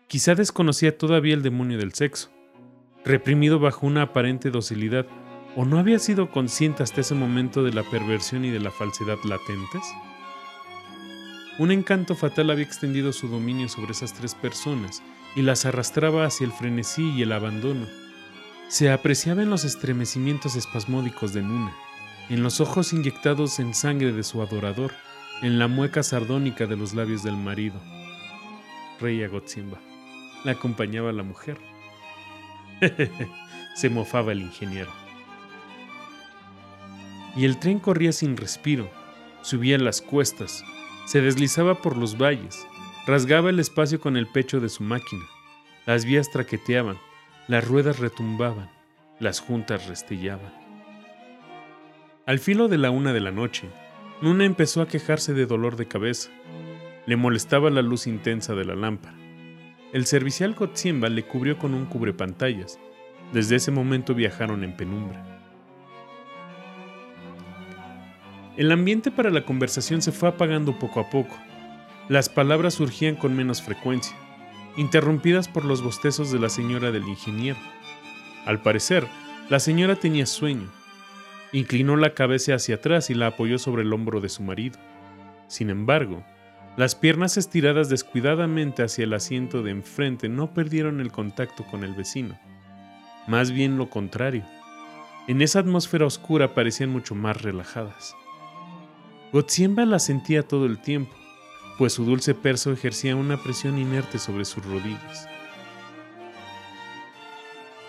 Quizá desconocía todavía el demonio del sexo, reprimido bajo una aparente docilidad, o no había sido consciente hasta ese momento de la perversión y de la falsedad latentes. Un encanto fatal había extendido su dominio sobre esas tres personas y las arrastraba hacia el frenesí y el abandono. Se apreciaba en los estremecimientos espasmódicos de Nuna, en los ojos inyectados en sangre de su adorador, en la mueca sardónica de los labios del marido. Reía Gotsimba. La acompañaba la mujer. Se mofaba el ingeniero. Y el tren corría sin respiro, subía las cuestas, se deslizaba por los valles, rasgaba el espacio con el pecho de su máquina. Las vías traqueteaban, las ruedas retumbaban, las juntas restellaban. Al filo de la una de la noche, Nuna empezó a quejarse de dolor de cabeza. Le molestaba la luz intensa de la lámpara. El servicial Gotsimba le cubrió con un cubrepantallas. Desde ese momento viajaron en penumbra. El ambiente para la conversación se fue apagando poco a poco. Las palabras surgían con menos frecuencia, interrumpidas por los bostezos de la señora del ingeniero. Al parecer, la señora tenía sueño. Inclinó la cabeza hacia atrás y la apoyó sobre el hombro de su marido. Sin embargo, las piernas estiradas descuidadamente hacia el asiento de enfrente no perdieron el contacto con el vecino. Más bien lo contrario. En esa atmósfera oscura parecían mucho más relajadas. Gotziemba la sentía todo el tiempo, pues su dulce perso ejercía una presión inerte sobre sus rodillas.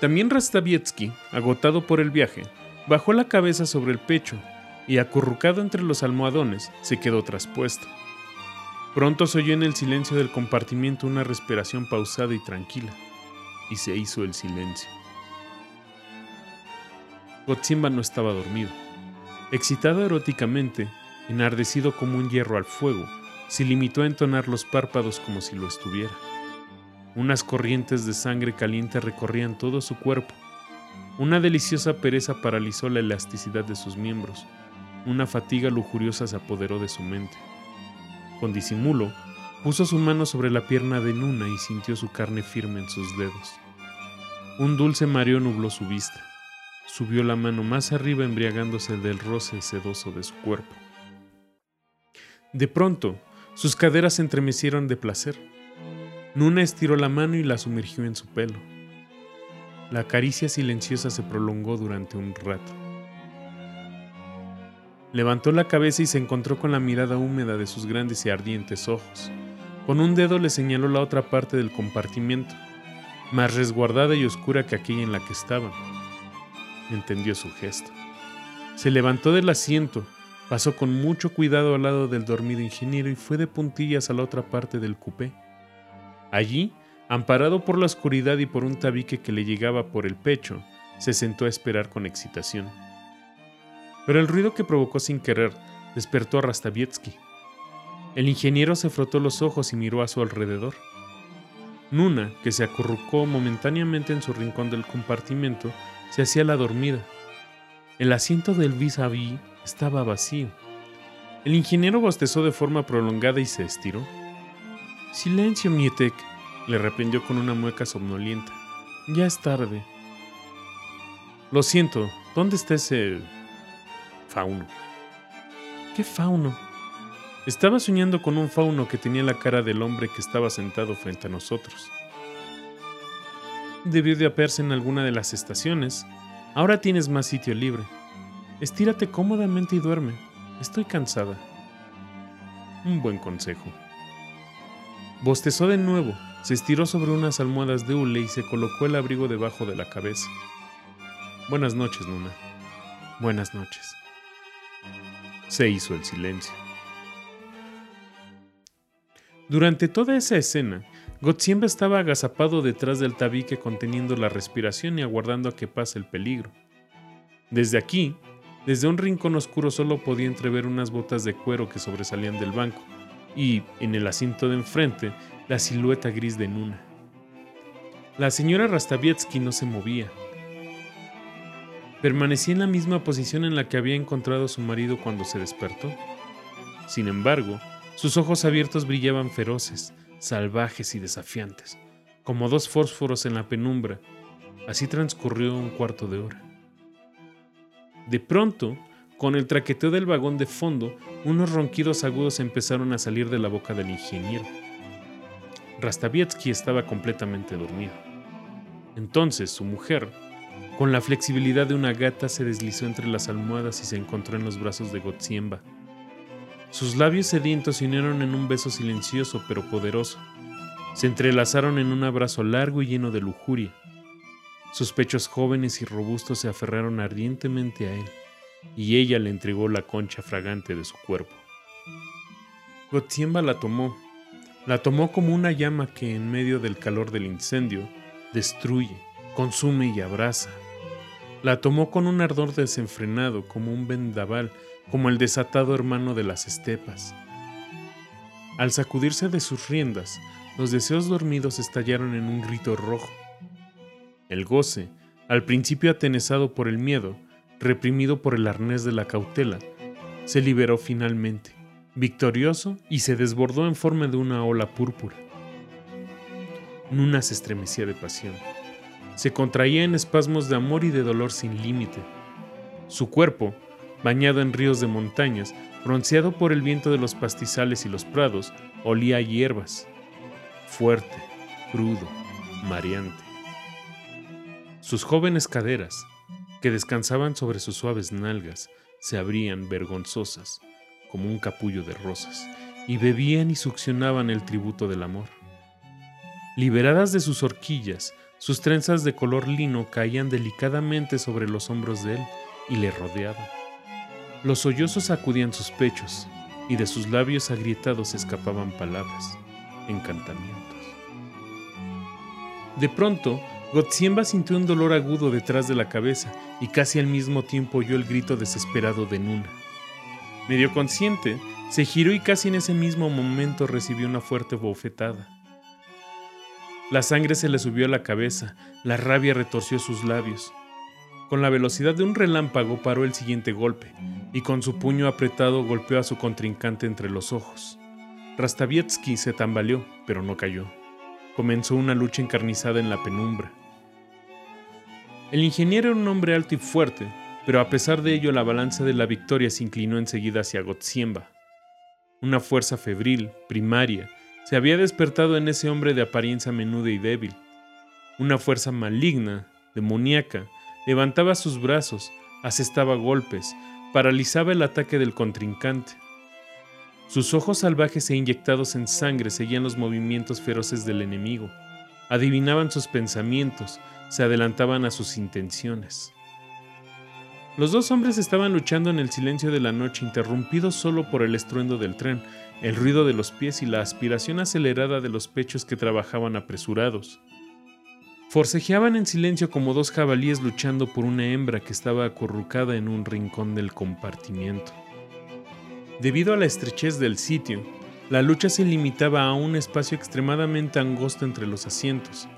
También Rastavietsky, agotado por el viaje, bajó la cabeza sobre el pecho y, acurrucado entre los almohadones, se quedó traspuesto. Pronto se oyó en el silencio del compartimiento una respiración pausada y tranquila, y se hizo el silencio. Gotsimba no estaba dormido. Excitado eróticamente, enardecido como un hierro al fuego, se limitó a entonar los párpados como si lo estuviera. Unas corrientes de sangre caliente recorrían todo su cuerpo. Una deliciosa pereza paralizó la elasticidad de sus miembros. Una fatiga lujuriosa se apoderó de su mente. Con disimulo, puso su mano sobre la pierna de Nuna y sintió su carne firme en sus dedos. Un dulce mareo nubló su vista. Subió la mano más arriba embriagándose del roce sedoso de su cuerpo. De pronto, sus caderas se entremecieron de placer. Nuna estiró la mano y la sumergió en su pelo. La caricia silenciosa se prolongó durante un rato. Levantó la cabeza y se encontró con la mirada húmeda de sus grandes y ardientes ojos. Con un dedo le señaló la otra parte del compartimiento, más resguardada y oscura que aquella en la que estaban. Entendió su gesto. Se levantó del asiento, Pasó con mucho cuidado al lado del dormido ingeniero y fue de puntillas a la otra parte del coupé. Allí, amparado por la oscuridad y por un tabique que le llegaba por el pecho, se sentó a esperar con excitación. Pero el ruido que provocó sin querer despertó a Rastavietsky. El ingeniero se frotó los ojos y miró a su alrededor. Nuna, que se acurrucó momentáneamente en su rincón del compartimento, se hacía la dormida. El asiento del vis a vis estaba vacío. El ingeniero bostezó de forma prolongada y se estiró. Silencio, Mietek, le reprendió con una mueca somnolienta. Ya es tarde. Lo siento, ¿dónde está ese fauno? ¿Qué fauno? Estaba soñando con un fauno que tenía la cara del hombre que estaba sentado frente a nosotros. Debió de apearse en alguna de las estaciones. Ahora tienes más sitio libre. Estírate cómodamente y duerme. Estoy cansada. Un buen consejo. Bostezó de nuevo, se estiró sobre unas almohadas de hule y se colocó el abrigo debajo de la cabeza. Buenas noches, Nuna. Buenas noches. Se hizo el silencio. Durante toda esa escena, Gotziemba estaba agazapado detrás del tabique conteniendo la respiración y aguardando a que pase el peligro. Desde aquí, desde un rincón oscuro solo podía entrever unas botas de cuero que sobresalían del banco, y, en el asiento de enfrente, la silueta gris de Nuna. La señora Rastavietsky no se movía. Permanecía en la misma posición en la que había encontrado a su marido cuando se despertó. Sin embargo, sus ojos abiertos brillaban feroces, salvajes y desafiantes, como dos fósforos en la penumbra. Así transcurrió un cuarto de hora. De pronto, con el traqueteo del vagón de fondo, unos ronquidos agudos empezaron a salir de la boca del ingeniero. Rastavietsky estaba completamente dormido. Entonces su mujer, con la flexibilidad de una gata, se deslizó entre las almohadas y se encontró en los brazos de Gotsiemba. Sus labios sedientos se unieron en un beso silencioso pero poderoso. Se entrelazaron en un abrazo largo y lleno de lujuria. Sus pechos jóvenes y robustos se aferraron ardientemente a él, y ella le entregó la concha fragante de su cuerpo. Gotsiemba la tomó, la tomó como una llama que en medio del calor del incendio destruye, consume y abraza. La tomó con un ardor desenfrenado como un vendaval como el desatado hermano de las estepas. Al sacudirse de sus riendas, los deseos dormidos estallaron en un grito rojo. El goce, al principio atenezado por el miedo, reprimido por el arnés de la cautela, se liberó finalmente, victorioso, y se desbordó en forma de una ola púrpura. Nuna se estremecía de pasión. Se contraía en espasmos de amor y de dolor sin límite. Su cuerpo, bañado en ríos de montañas, bronceado por el viento de los pastizales y los prados, olía a hierbas. Fuerte, crudo, mareante. Sus jóvenes caderas, que descansaban sobre sus suaves nalgas, se abrían vergonzosas, como un capullo de rosas, y bebían y succionaban el tributo del amor. Liberadas de sus horquillas, sus trenzas de color lino caían delicadamente sobre los hombros de él y le rodeaban. Los sollozos sacudían sus pechos, y de sus labios agrietados escapaban palabras, encantamientos. De pronto, Gotsiemba sintió un dolor agudo detrás de la cabeza y casi al mismo tiempo oyó el grito desesperado de Nuna. Medio consciente, se giró y casi en ese mismo momento recibió una fuerte bofetada. La sangre se le subió a la cabeza, la rabia retorció sus labios. Con la velocidad de un relámpago paró el siguiente golpe, y con su puño apretado golpeó a su contrincante entre los ojos. Rastavietsky se tambaleó, pero no cayó. Comenzó una lucha encarnizada en la penumbra. El ingeniero era un hombre alto y fuerte, pero a pesar de ello la balanza de la victoria se inclinó enseguida hacia Gotsiemba. Una fuerza febril, primaria, se había despertado en ese hombre de apariencia menuda y débil. Una fuerza maligna, demoníaca, levantaba sus brazos, asestaba golpes, paralizaba el ataque del contrincante. Sus ojos salvajes e inyectados en sangre seguían los movimientos feroces del enemigo, adivinaban sus pensamientos, se adelantaban a sus intenciones. Los dos hombres estaban luchando en el silencio de la noche, interrumpidos solo por el estruendo del tren, el ruido de los pies y la aspiración acelerada de los pechos que trabajaban apresurados. Forcejeaban en silencio como dos jabalíes luchando por una hembra que estaba acurrucada en un rincón del compartimiento. Debido a la estrechez del sitio, la lucha se limitaba a un espacio extremadamente angosto entre los asientos,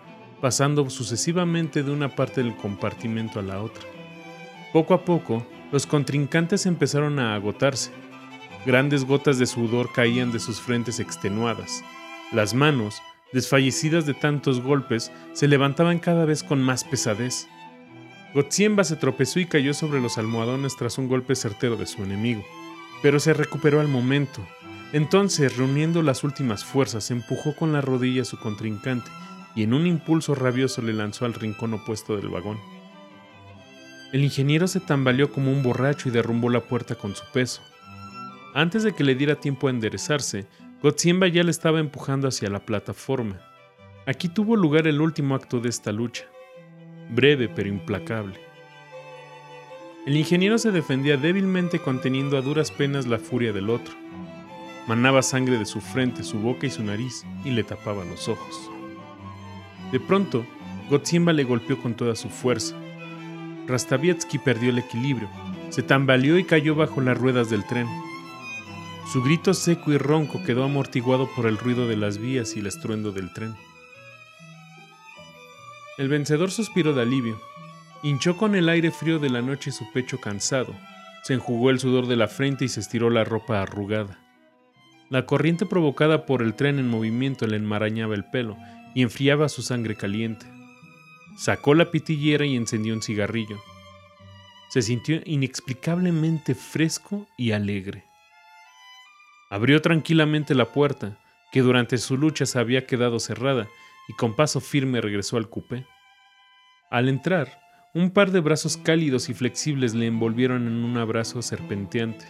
pasando sucesivamente de una parte del compartimento a la otra. Poco a poco, los contrincantes empezaron a agotarse. Grandes gotas de sudor caían de sus frentes extenuadas. Las manos, desfallecidas de tantos golpes, se levantaban cada vez con más pesadez. Gotsiemba se tropezó y cayó sobre los almohadones tras un golpe certero de su enemigo, pero se recuperó al momento. Entonces, reuniendo las últimas fuerzas, empujó con la rodilla a su contrincante y en un impulso rabioso le lanzó al rincón opuesto del vagón. El ingeniero se tambaleó como un borracho y derrumbó la puerta con su peso. Antes de que le diera tiempo a enderezarse, Gotsiemba ya le estaba empujando hacia la plataforma. Aquí tuvo lugar el último acto de esta lucha, breve pero implacable. El ingeniero se defendía débilmente conteniendo a duras penas la furia del otro. Manaba sangre de su frente, su boca y su nariz y le tapaba los ojos. De pronto, Gotsiemba le golpeó con toda su fuerza. Rastavietsky perdió el equilibrio, se tambaleó y cayó bajo las ruedas del tren. Su grito seco y ronco quedó amortiguado por el ruido de las vías y el estruendo del tren. El vencedor suspiró de alivio. Hinchó con el aire frío de la noche su pecho cansado. Se enjugó el sudor de la frente y se estiró la ropa arrugada. La corriente provocada por el tren en movimiento le enmarañaba el pelo y enfriaba su sangre caliente. Sacó la pitillera y encendió un cigarrillo. Se sintió inexplicablemente fresco y alegre. Abrió tranquilamente la puerta, que durante su lucha se había quedado cerrada, y con paso firme regresó al coupé. Al entrar, un par de brazos cálidos y flexibles le envolvieron en un abrazo serpenteante.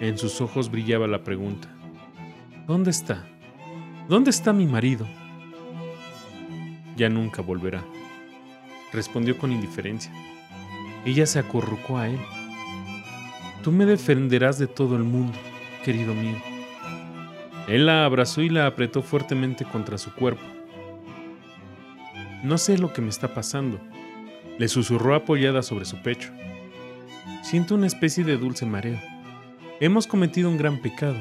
En sus ojos brillaba la pregunta. ¿Dónde está? ¿Dónde está mi marido? Ya nunca volverá, respondió con indiferencia. Ella se acurrucó a él. Tú me defenderás de todo el mundo, querido mío. Él la abrazó y la apretó fuertemente contra su cuerpo. No sé lo que me está pasando, le susurró apoyada sobre su pecho. Siento una especie de dulce mareo. Hemos cometido un gran pecado.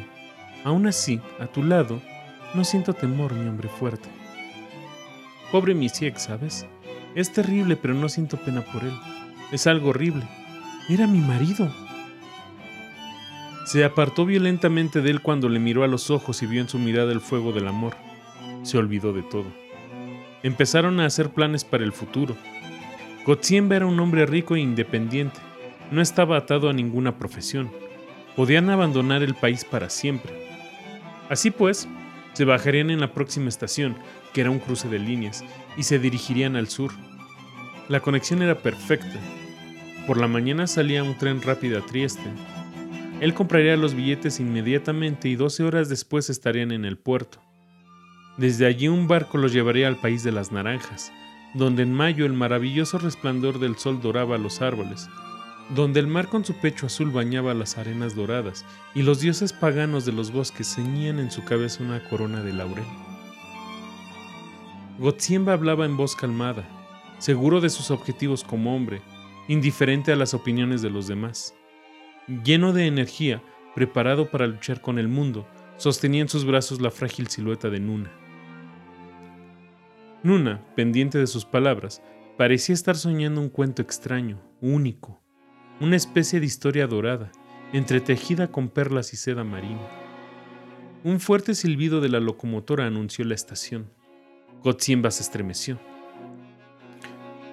Aún así, a tu lado, no siento temor, mi hombre fuerte. Pobre Misiek, ¿sabes? Es terrible, pero no siento pena por él. Es algo horrible. Era mi marido. Se apartó violentamente de él cuando le miró a los ojos y vio en su mirada el fuego del amor. Se olvidó de todo. Empezaron a hacer planes para el futuro. Gotsiemba era un hombre rico e independiente. No estaba atado a ninguna profesión. Podían abandonar el país para siempre. Así pues, se bajarían en la próxima estación, que era un cruce de líneas, y se dirigirían al sur. La conexión era perfecta. Por la mañana salía un tren rápido a Trieste. Él compraría los billetes inmediatamente y 12 horas después estarían en el puerto. Desde allí un barco los llevaría al país de las naranjas, donde en mayo el maravilloso resplandor del sol doraba los árboles, donde el mar con su pecho azul bañaba las arenas doradas y los dioses paganos de los bosques ceñían en su cabeza una corona de laurel. Gotsiemba hablaba en voz calmada, seguro de sus objetivos como hombre, indiferente a las opiniones de los demás. Lleno de energía, preparado para luchar con el mundo, sostenía en sus brazos la frágil silueta de Nuna. Nuna, pendiente de sus palabras, parecía estar soñando un cuento extraño, único, una especie de historia dorada, entretejida con perlas y seda marina. Un fuerte silbido de la locomotora anunció la estación. Gotsiemba se estremeció.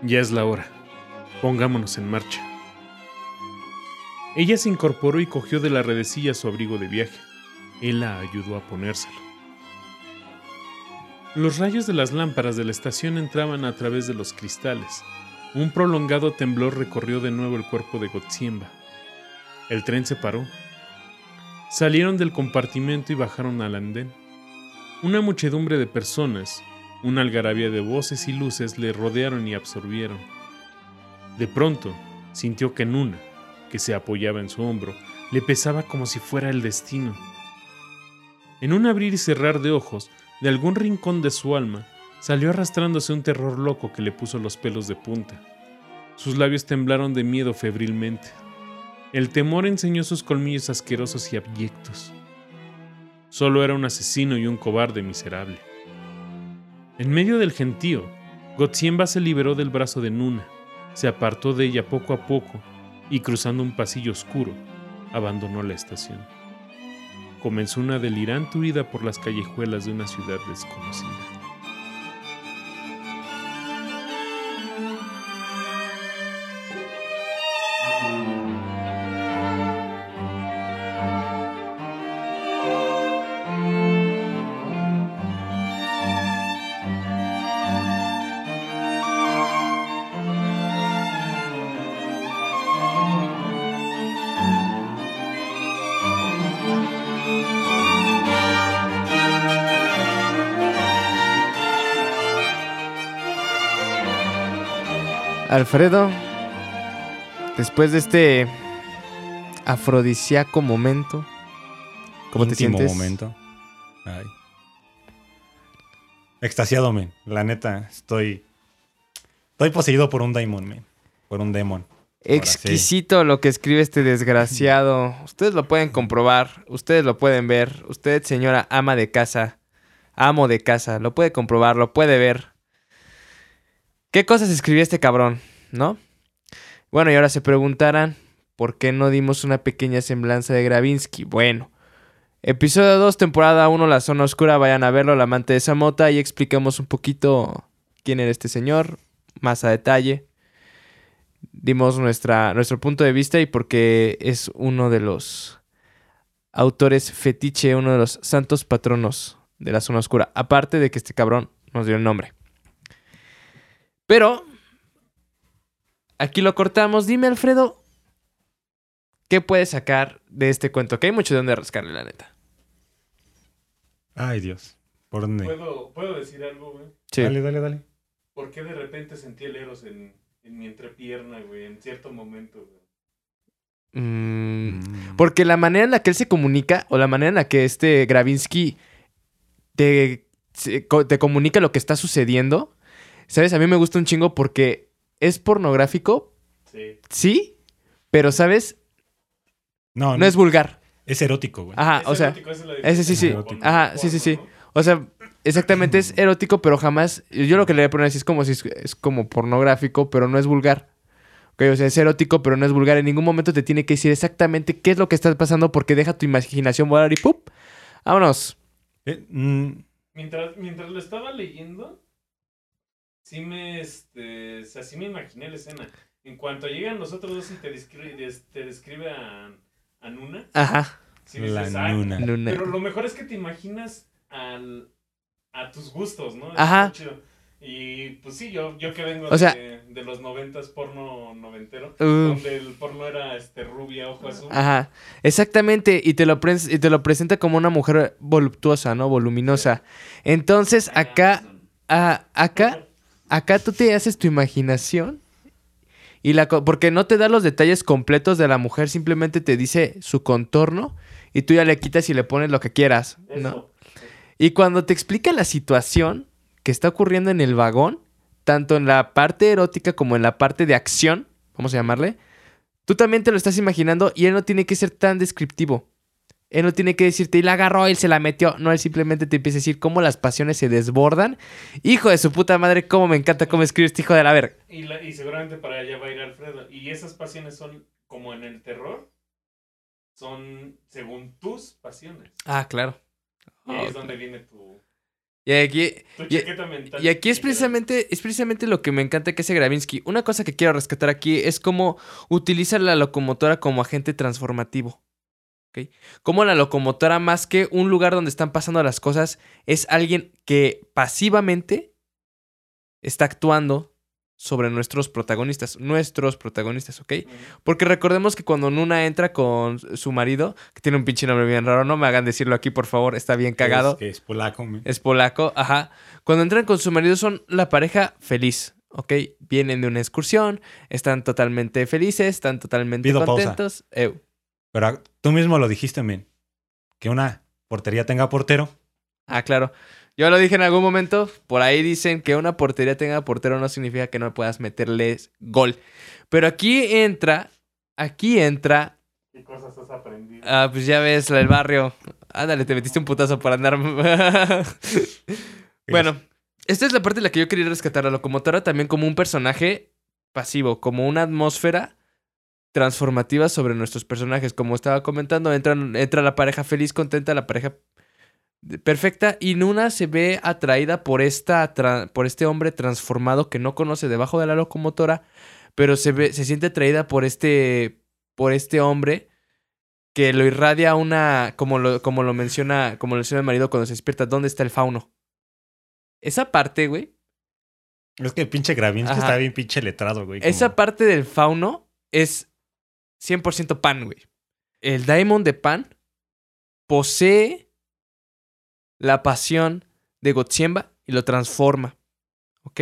Ya es la hora. Pongámonos en marcha. Ella se incorporó y cogió de la redecilla su abrigo de viaje. Él la ayudó a ponérselo. Los rayos de las lámparas de la estación entraban a través de los cristales. Un prolongado temblor recorrió de nuevo el cuerpo de Gotsiemba. El tren se paró. Salieron del compartimento y bajaron al andén. Una muchedumbre de personas, una algarabía de voces y luces le rodearon y absorbieron. De pronto, sintió que Nuna, que se apoyaba en su hombro, le pesaba como si fuera el destino. En un abrir y cerrar de ojos, de algún rincón de su alma, salió arrastrándose un terror loco que le puso los pelos de punta. Sus labios temblaron de miedo febrilmente. El temor enseñó sus colmillos asquerosos y abyectos. Solo era un asesino y un cobarde miserable. En medio del gentío, Gotsiemba se liberó del brazo de Nuna, se apartó de ella poco a poco y cruzando un pasillo oscuro, abandonó la estación. Comenzó una delirante huida por las callejuelas de una ciudad desconocida. Alfredo, después de este afrodisíaco momento, ¿cómo te sientes? momento. Ay. Extasiado, men. La neta, estoy. Estoy poseído por un daimon, men. Por un demon. Sí. Exquisito lo que escribe este desgraciado. Ustedes lo pueden comprobar, ustedes lo pueden ver. Usted, señora ama de casa, amo de casa, lo puede comprobar, lo puede ver. ¿Qué cosas escribió este cabrón? ¿No? Bueno, y ahora se preguntarán, ¿por qué no dimos una pequeña semblanza de Gravinsky? Bueno, episodio 2, temporada 1, La Zona Oscura, vayan a verlo, la amante de Samota, y explicamos un poquito quién era este señor, más a detalle. Dimos nuestra, nuestro punto de vista y por qué es uno de los autores fetiche, uno de los santos patronos de la zona oscura. Aparte de que este cabrón nos dio el nombre. Pero aquí lo cortamos. Dime, Alfredo, ¿qué puedes sacar de este cuento? Que hay mucho de dónde rascarle, la neta. Ay, Dios. ¿Por dónde? ¿Puedo, ¿Puedo decir algo, güey? Sí. Dale, dale, dale. ¿Por qué de repente sentí el Eros en, en mi entrepierna, güey? En cierto momento, güey. Mm, Mm. Porque la manera en la que él se comunica, o la manera en la que este Gravinsky te, te comunica lo que está sucediendo, ¿sabes? A mí me gusta un chingo porque es pornográfico, Sí. sí, pero, ¿sabes? No, No es vulgar. es erótico, güey. Ajá, Es Ah, o sea, erótico, esa es la ese sí, sí. con Ajá, sí, sí, sí. ¿no? o sea, exactamente es erótico, pero jamás, yo lo que le voy a poner así es como si es, es como pornográfico, pero no es vulgar. Ok, o sea, es erótico, pero no es vulgar. En ningún momento te tiene que decir exactamente qué es lo que está pasando porque deja tu imaginación volar y ¡pup! Vámonos. Eh, mm, Mientras, mientras lo estaba leyendo, sí me, este, o sea, sí me imaginé la escena. En cuanto llegan los otros dos y te describe, des- te describe a, a Nuna, Ajá. sí dices, la "Ah, nuna. Pero lo mejor es que te imaginas al, a tus gustos, ¿no? Ajá. Y pues sí, yo, yo que vengo O sea- de, de los noventas porno noventero, Uh. donde el porno era este rubia, ojo azul. Ajá, exactamente, y te, lo pres- y te lo presenta como una mujer voluptuosa, ¿no? Voluminosa. Entonces, acá, ah, acá, acá tú te haces tu imaginación y la porque no te da los detalles completos de la mujer, simplemente te dice su contorno y tú ya le quitas y le pones lo que quieras, ¿no? Eso. Y cuando te explica la situación que está ocurriendo en el vagón, tanto en la parte erótica como en la parte de acción, vamos a llamarle, tú también te lo estás imaginando y él no tiene que ser tan descriptivo. Él no tiene que decirte, y la agarró, él se la metió. No, él simplemente te empieza a decir cómo las pasiones se desbordan. Hijo de su puta madre, cómo me encanta cómo escribe este hijo de la verga. Y, la- y seguramente para allá va a ir Alfredo. Y esas pasiones son como en el terror, son según tus pasiones. Ah, claro. Y ahí es donde viene tu, Y aquí, Y- chaqueta mental. Y aquí es precisamente, es precisamente lo que me encanta que hace Gravinsky. Una cosa que quiero rescatar aquí es cómo utiliza la locomotora como agente transformativo. ¿Ok? Cómo la locomotora, más que un lugar donde están pasando las cosas, es alguien que pasivamente está actuando sobre nuestros protagonistas. Nuestros protagonistas, ¿ok? Porque recordemos que cuando Nuna entra con su marido, que tiene un pinche nombre bien raro, no me hagan decirlo aquí, por favor, está bien cagado. Es, que es polaco, güey. Es polaco, ajá. Cuando entran con su marido son la pareja feliz, ¿ok? Vienen de una excursión, están totalmente felices, están totalmente Pido pausa. contentos. Pero tú mismo lo dijiste, men. Que una portería tenga portero. Ah, claro. Yo lo dije en algún momento, por ahí dicen que una portería tenga portero no significa que no puedas meterles gol. Pero aquí entra, aquí entra, ¿Qué cosas has aprendido? ah, pues ya ves, el barrio. Ándale, te metiste un putazo por andar. Bueno, esta es la parte en la que yo quería rescatar a la locomotora también como un personaje pasivo, como una atmósfera transformativa sobre nuestros personajes. Como estaba comentando, entran, entra la pareja feliz, contenta, la pareja perfecta, y Nuna se ve atraída por, esta, por este hombre transformado que no conoce debajo de la locomotora, pero se, ve, se siente atraída por este, por este hombre que lo irradia una, como lo, como lo menciona, como lo menciona el marido cuando se despierta, ¿dónde está el fauno? Esa parte, güey. Es que pinche Gravinsky está bien pinche letrado, güey. como- Esa parte del fauno es 100% pan, güey. El Daimon de pan posee la pasión de Gotziemba y lo transforma. ¿Ok?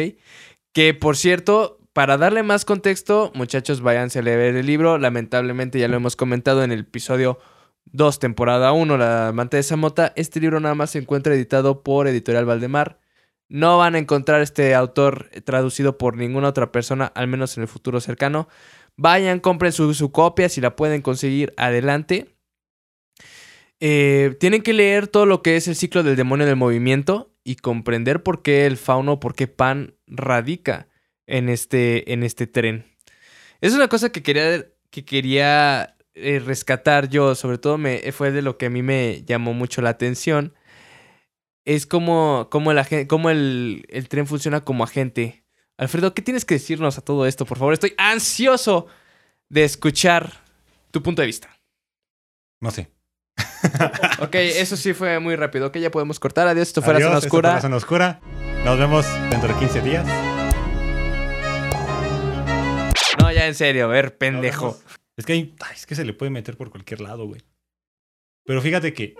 Que por cierto, para darle más contexto, muchachos, váyanse a leer el libro. Lamentablemente ya lo hemos comentado en el episodio 2, temporada 1, La amante de Samota. Este libro nada más se encuentra editado por Editorial Valdemar. No van a encontrar este autor traducido por ninguna otra persona, al menos en el futuro cercano. Vayan, compren su, su copia, si la pueden conseguir, adelante. Eh, tienen que leer todo lo que es el ciclo del demonio del movimiento y comprender por qué el fauno, por qué Pan radica en este, en este tren. Es una cosa que quería, que quería eh, rescatar yo, sobre todo me, fue de lo que a mí me llamó mucho la atención. Es como, como, el, como el, el tren funciona como agente. Alfredo, ¿qué tienes que decirnos a todo esto? Por favor, estoy ansioso de escuchar tu punto de vista. No sé. Ok, eso sí fue muy rápido. Ok, ya podemos cortar. Adiós, esto fue la zona esto fue oscura. La zona oscura. Nos vemos dentro de 15 días. No, ya en serio, a ver, pendejo. Es que, hay- ay, es que se le puede meter por cualquier lado, güey. Pero fíjate que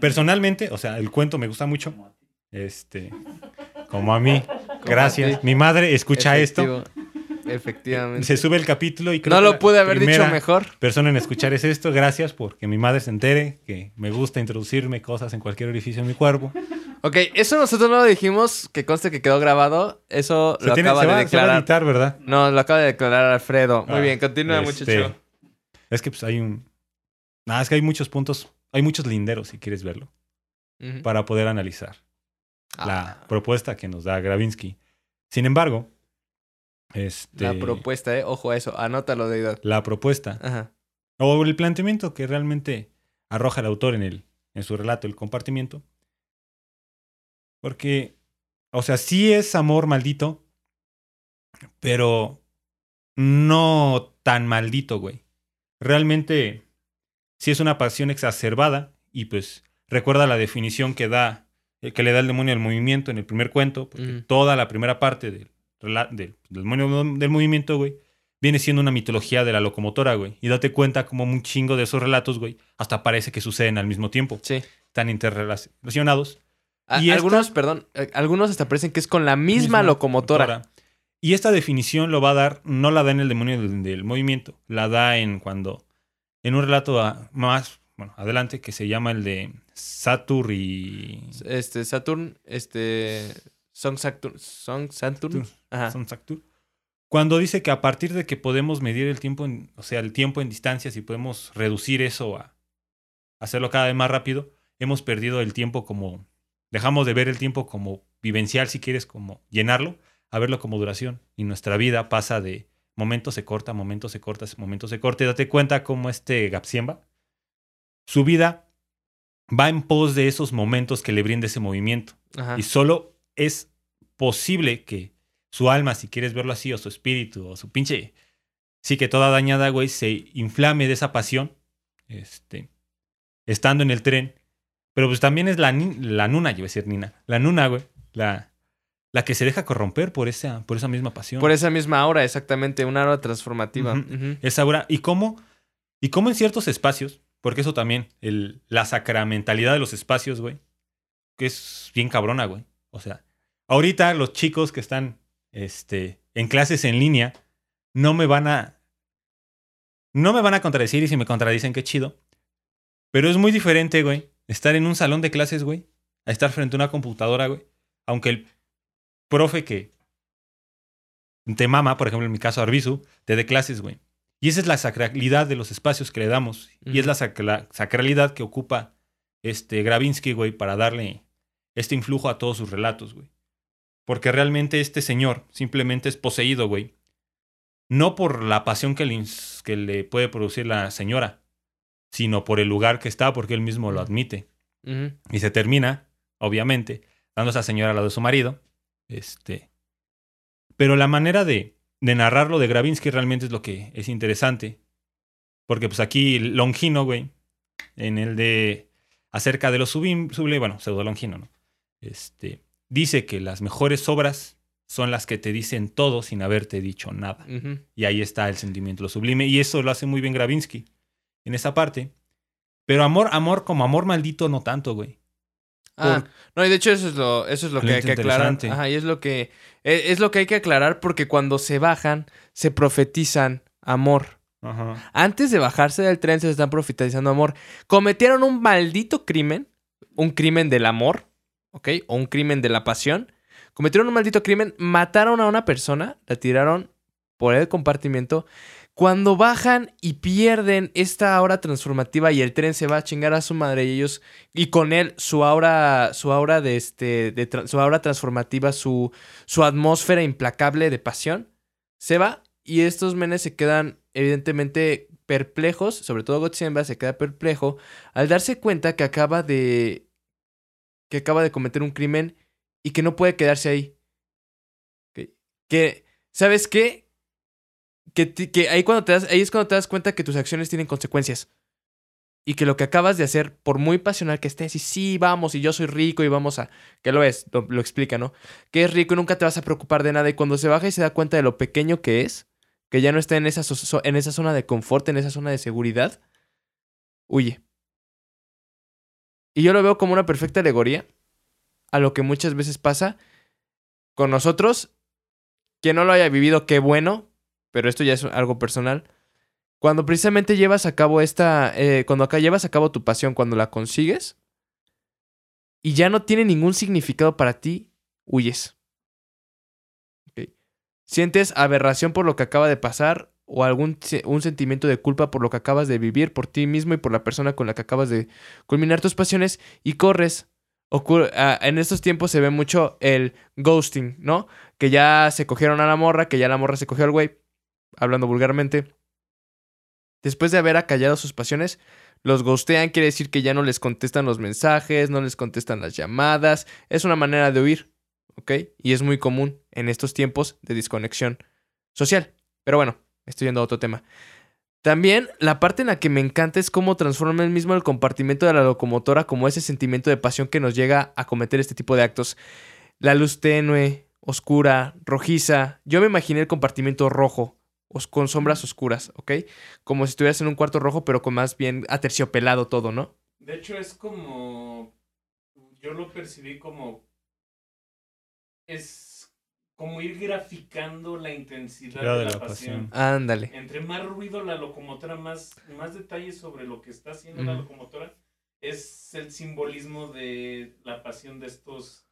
personalmente, o sea, el cuento me gusta mucho. Este, como a mí. Gracias. Mi madre escucha esto. Efectivamente. Se sube el capítulo y creo No que lo pude haber dicho mejor. Persona en escuchar es esto. Gracias porque mi madre se entere que me gusta introducirme cosas en cualquier orificio de mi cuerpo. Ok, eso nosotros no lo dijimos, que conste que quedó grabado. Eso Se, lo tiene, acaba se de va, se va a declarar. editar, ¿verdad? No, lo acaba de declarar Alfredo. Muy Ah, bien, continúa, este, muchacho. Es que pues hay un... Nada, es que hay muchos puntos, hay muchos linderos si quieres verlo, para poder analizar la Ah, propuesta que nos da Gravinsky. Sin embargo, este, la propuesta, eh. Ojo a eso. Anótalo, deidad. la propuesta Ajá. o el planteamiento que realmente arroja el autor en, el, en su relato, el compartimiento. Porque, o sea, sí es amor maldito, pero no tan maldito, güey. Realmente sí es una pasión exacerbada y pues recuerda la definición que da, eh, que le da el demonio al movimiento en el primer cuento, porque toda la primera parte del, del, del demonio del movimiento, güey, viene siendo una mitología de la locomotora, güey. Y date cuenta como un chingo de esos relatos, güey, hasta parece que suceden al mismo tiempo. Sí. Están interrelacionados. A- Y esta- algunos, perdón, eh, algunos hasta parecen que es con la misma, locomotora. Y esta definición lo va a dar, no la da en el demonio del, del movimiento, la da en cuando, en un relato a- más, bueno, adelante, que se llama el de Satur y... Este, Saturn, este. Song Saturn. Song Saturn. Saturn. Ajá. Son Satur. Cuando dice que a partir de que podemos medir el tiempo, en, o sea, el tiempo en distancias y podemos reducir eso a hacerlo cada vez más rápido, hemos perdido el tiempo como, dejamos de ver el tiempo como vivencial, si quieres, como llenarlo, a verlo como duración. Y nuestra vida pasa de momento se corta, momento se corta, momento se corta. Y date cuenta cómo este Gapsiemba, su vida va en pos de esos momentos que le brinda ese movimiento. Ajá. Y solo es posible que su alma, si quieres verlo así, o su espíritu, o su pinche. Sí, que toda dañada, güey, se inflame de esa pasión. Este. Estando en el tren. Pero pues también es la, la nuna, yo iba a decir Nina. La nuna, güey. La, la que se deja corromper por esa, por esa misma pasión. Por esa misma aura, exactamente. Una aura transformativa. Ujú. Ujú. Esa aura. ¿Y cómo? Y cómo en ciertos espacios, porque eso también, la sacramentalidad de los espacios, güey, que es bien cabrona, güey. O sea, ahorita los chicos que están este, en clases en línea no me van a. No me van a contradecir y si me contradicen, qué chido. Pero es muy diferente, güey, estar en un salón de clases, güey, a estar frente a una computadora, güey. Aunque el profe que te mama, por ejemplo, en mi caso, Arbizu, te dé clases, güey. Y esa es la sacralidad de los espacios que le damos. Y es la, sacra- sacralidad que ocupa este Gravinsky, güey, para darle este influjo a todos sus relatos, güey. Porque realmente este señor simplemente es poseído, güey. No por la pasión que le, ins- que le puede producir la señora, sino por el lugar que está, porque él mismo lo admite. Y se termina, obviamente, dando a esa señora al lado de su marido. Este. Pero la manera de, de narrarlo de Gravinsky realmente es lo que es interesante. Porque pues aquí Longino, güey, en el de acerca de lo sublim, sublime, bueno, pseudo Longino, ¿no? Este, dice que las mejores obras son las que te dicen todo sin haberte dicho nada. Y ahí está el sentimiento, lo sublime. Y eso lo hace muy bien Gravinsky en esa parte. Pero amor, amor como amor maldito, no tanto, güey. Ah, no, y de hecho eso es lo, eso es lo que hay que aclarar. Ajá, y es lo que e- es lo que hay que aclarar porque cuando se bajan se profetizan amor. Ajá. Antes de bajarse del tren se están profetizando amor. Cometieron un maldito crimen, un crimen del amor, ¿ok? O un crimen de la pasión. Cometieron un maldito crimen, mataron a una persona, la tiraron por el compartimiento, Cuando bajan y pierden esta aura transformativa y el tren se va a chingar a su madre y ellos y con él su aura su aura de este su aura transformativa, su su atmósfera implacable de pasión se va y estos menes se quedan evidentemente perplejos, sobre todo Gotsemba se queda perplejo al darse cuenta que acaba de que acaba de cometer un crimen y que no puede quedarse ahí. Que ¿sabes qué? Que, ahí cuando te das ahí es cuando te das cuenta que tus acciones tienen consecuencias. Y que lo que acabas de hacer, por muy pasional que estés, y sí, vamos, y yo soy rico y vamos a. Que lo es, lo, lo explica, ¿no? Que es rico y nunca te vas a preocupar de nada. Y cuando se baja y se da cuenta de lo pequeño que es, que ya no está en esa, en esa zona de confort, en esa zona de seguridad, huye. Y yo lo veo como una perfecta alegoría a lo que muchas veces pasa con nosotros. Quien no lo haya vivido, qué bueno, pero esto ya es algo personal. Cuando precisamente llevas a cabo esta, eh, cuando acá llevas a cabo tu pasión, cuando la consigues y ya no tiene ningún significado para ti, huyes. Sientes aberración por lo que acaba de pasar o algún un sentimiento de culpa por lo que acabas de vivir, por ti mismo y por la persona con la que acabas de culminar tus pasiones y corres. Ocurre- ah, en estos tiempos se ve mucho el ghosting, ¿no? Que ya se cogieron a la morra, que ya la morra se cogió al güey, hablando vulgarmente. Después de haber acallado sus pasiones, los ghostean, quiere decir que ya no les contestan los mensajes, no les contestan las llamadas. Es una manera de huir, ¿ok? Y es muy común en estos tiempos de desconexión social. Pero bueno, estoy yendo a otro tema. También la parte en la que me encanta es cómo transforma el mismo el compartimento de la locomotora como ese sentimiento de pasión que nos llega a cometer este tipo de actos. La luz tenue, oscura, rojiza. Yo me imaginé el compartimiento rojo, con sombras oscuras, ¿ok? Como si estuvieras en un cuarto rojo, pero con más bien aterciopelado todo, ¿no? De hecho, es como. Yo lo percibí como. Es como ir graficando la intensidad Claro, de de la, la pasión. pasión. Ándale. Entre más ruido la locomotora, más, más detalles sobre lo que está haciendo la locomotora. Es el simbolismo de la pasión de estos.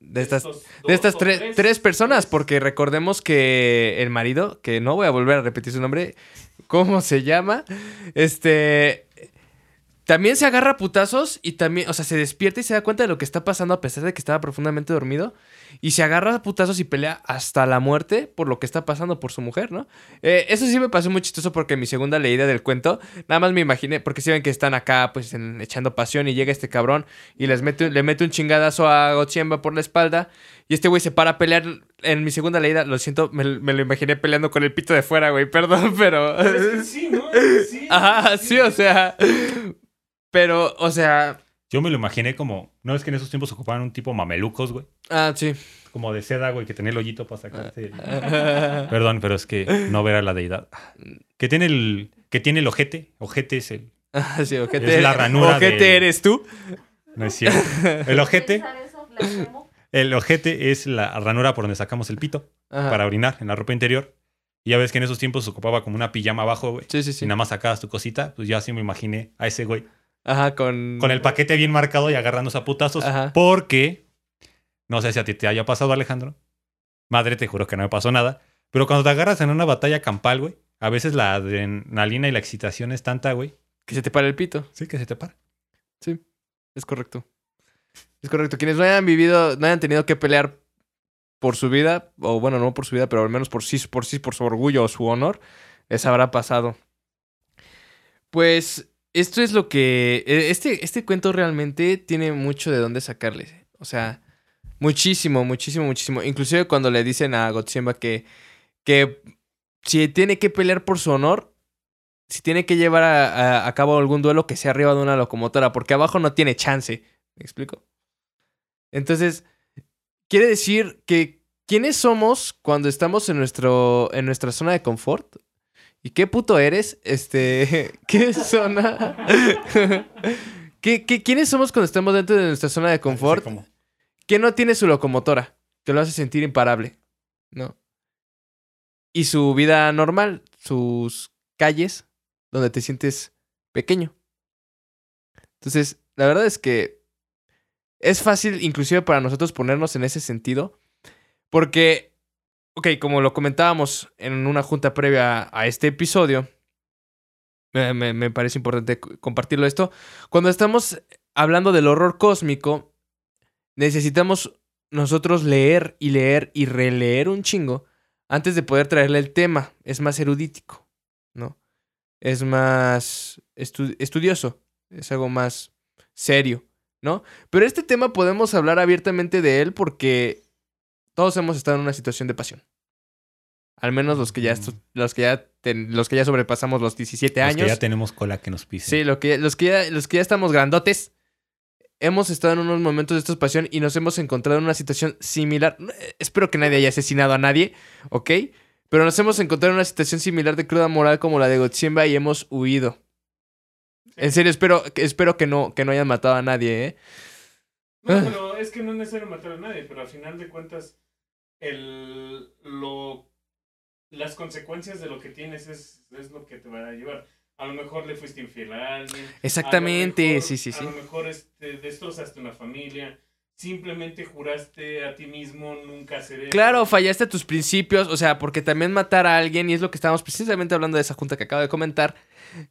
De estas, de estas o tre- tres, personas, tres. porque recordemos que el marido, que no voy a volver a repetir su nombre, ¿cómo se llama? Este. También se agarra a putazos y también, o sea, se despierta y se da cuenta de lo que está pasando a pesar de que estaba profundamente dormido. Y se agarra a putazos y pelea hasta la muerte por lo que está pasando por su mujer, ¿no? Eh, eso sí me pasó muy chistoso porque en mi segunda leída del cuento, nada más me imaginé, porque si ven que están acá, pues, en- echando pasión y llega este cabrón y les mete, le mete un chingadazo a Gochiemba por la espalda. Y este güey se para a pelear en mi segunda leída. Lo siento, me, me lo imaginé peleando con el pito de fuera, güey. Perdón, pero. Pero es que sí, ¿no? Sí. Ajá, sí, o sea. Pero, o sea. Yo me lo imaginé como. No es que en esos tiempos ocupaban un tipo mamelucos, güey. Ah, sí. Como de seda, güey, que tenía el hoyito para sacarse. el- Perdón, pero es que no ver a la deidad. Que tiene el. Que tiene el ojete. Ojete es el. Ah, sí, ojete. Es la ranura Ojete del- eres tú. No es cierto. El ojete. El ojete es la ranura por donde sacamos el pito Ajá. para orinar en la ropa interior. Y ya ves que en esos tiempos se ocupaba como una pijama abajo, güey. Sí, sí, sí. nada más sacabas tu cosita, pues yo así me imaginé a ese güey Ajá, con. con el paquete bien marcado y agarrándose a putazos. Ajá. Porque, no sé si a ti te haya pasado, Alejandro. Madre, te juro que no me pasó nada. Pero cuando te agarras en una batalla campal, güey, a veces la adrenalina y la excitación es tanta, güey. Que se te para el pito. Sí, que se te para. Es correcto. Es correcto. Quienes no hayan vivido, no hayan tenido que pelear por su vida, o bueno, no por su vida, pero al menos por sí, por sí, por su orgullo o su honor, les habrá pasado. Pues esto es lo que. eh, Este, este cuento realmente tiene mucho de dónde sacarle. O sea, muchísimo, muchísimo, muchísimo. Inclusive cuando le dicen a Gotsemba que, que si tiene que pelear por su honor, si tiene que llevar a, a- a cabo algún duelo, que sea arriba de una locomotora, porque abajo no tiene chance. ¿Me explico? Entonces, quiere decir que ¿quiénes somos cuando estamos en, nuestro, en nuestra zona de confort? ¿Y qué puto eres? Este, ¿qué zona? ¿Qué, qué, quiénes somos cuando estamos dentro de nuestra zona de confort? Que no tiene su locomotora, que lo hace sentir imparable, ¿no? Y su vida normal, sus calles, donde te sientes pequeño. Entonces, la verdad es que es fácil, inclusive para nosotros, ponernos en ese sentido, porque ok, como lo comentábamos en una junta previa a este episodio, me, parece importante compartirlo esto. Cuando estamos hablando del horror cósmico, necesitamos nosotros leer y leer y releer un chingo antes de poder traerle el tema. Es más erudítico, ¿no? Es más estu- estudioso, es algo más serio, ¿no? Pero este tema podemos hablar abiertamente de él porque todos hemos estado en una situación de pasión. Al menos los que ya, los que ya, ten- los que ya sobrepasamos los 17 Los años. que ya tenemos cola que nos pise. Sí, lo que, los, que ya, los que ya estamos grandotes, hemos estado en unos momentos de esta pasión y nos hemos encontrado en una situación similar. Espero que nadie haya asesinado a nadie, ¿ok? Pero nos hemos encontrado en una situación similar de cruda moral como la de Gotsimba y hemos huido. En serio, espero, que- espero que no, que no hayan matado a nadie, ¿eh? No, Ah. pero es que no es necesario matar a nadie, pero al final de cuentas, el, lo, las consecuencias de lo que tienes es, es lo que te va a llevar. A lo mejor le fuiste infiel a alguien. Exactamente, a mejor- sí, sí, A sí. lo mejor este, destrozaste una familia. Simplemente juraste a ti mismo nunca hacer eso. Claro, fallaste a tus principios, o sea, porque también matar a alguien, y es lo que estábamos precisamente hablando de esa junta que acabo de comentar,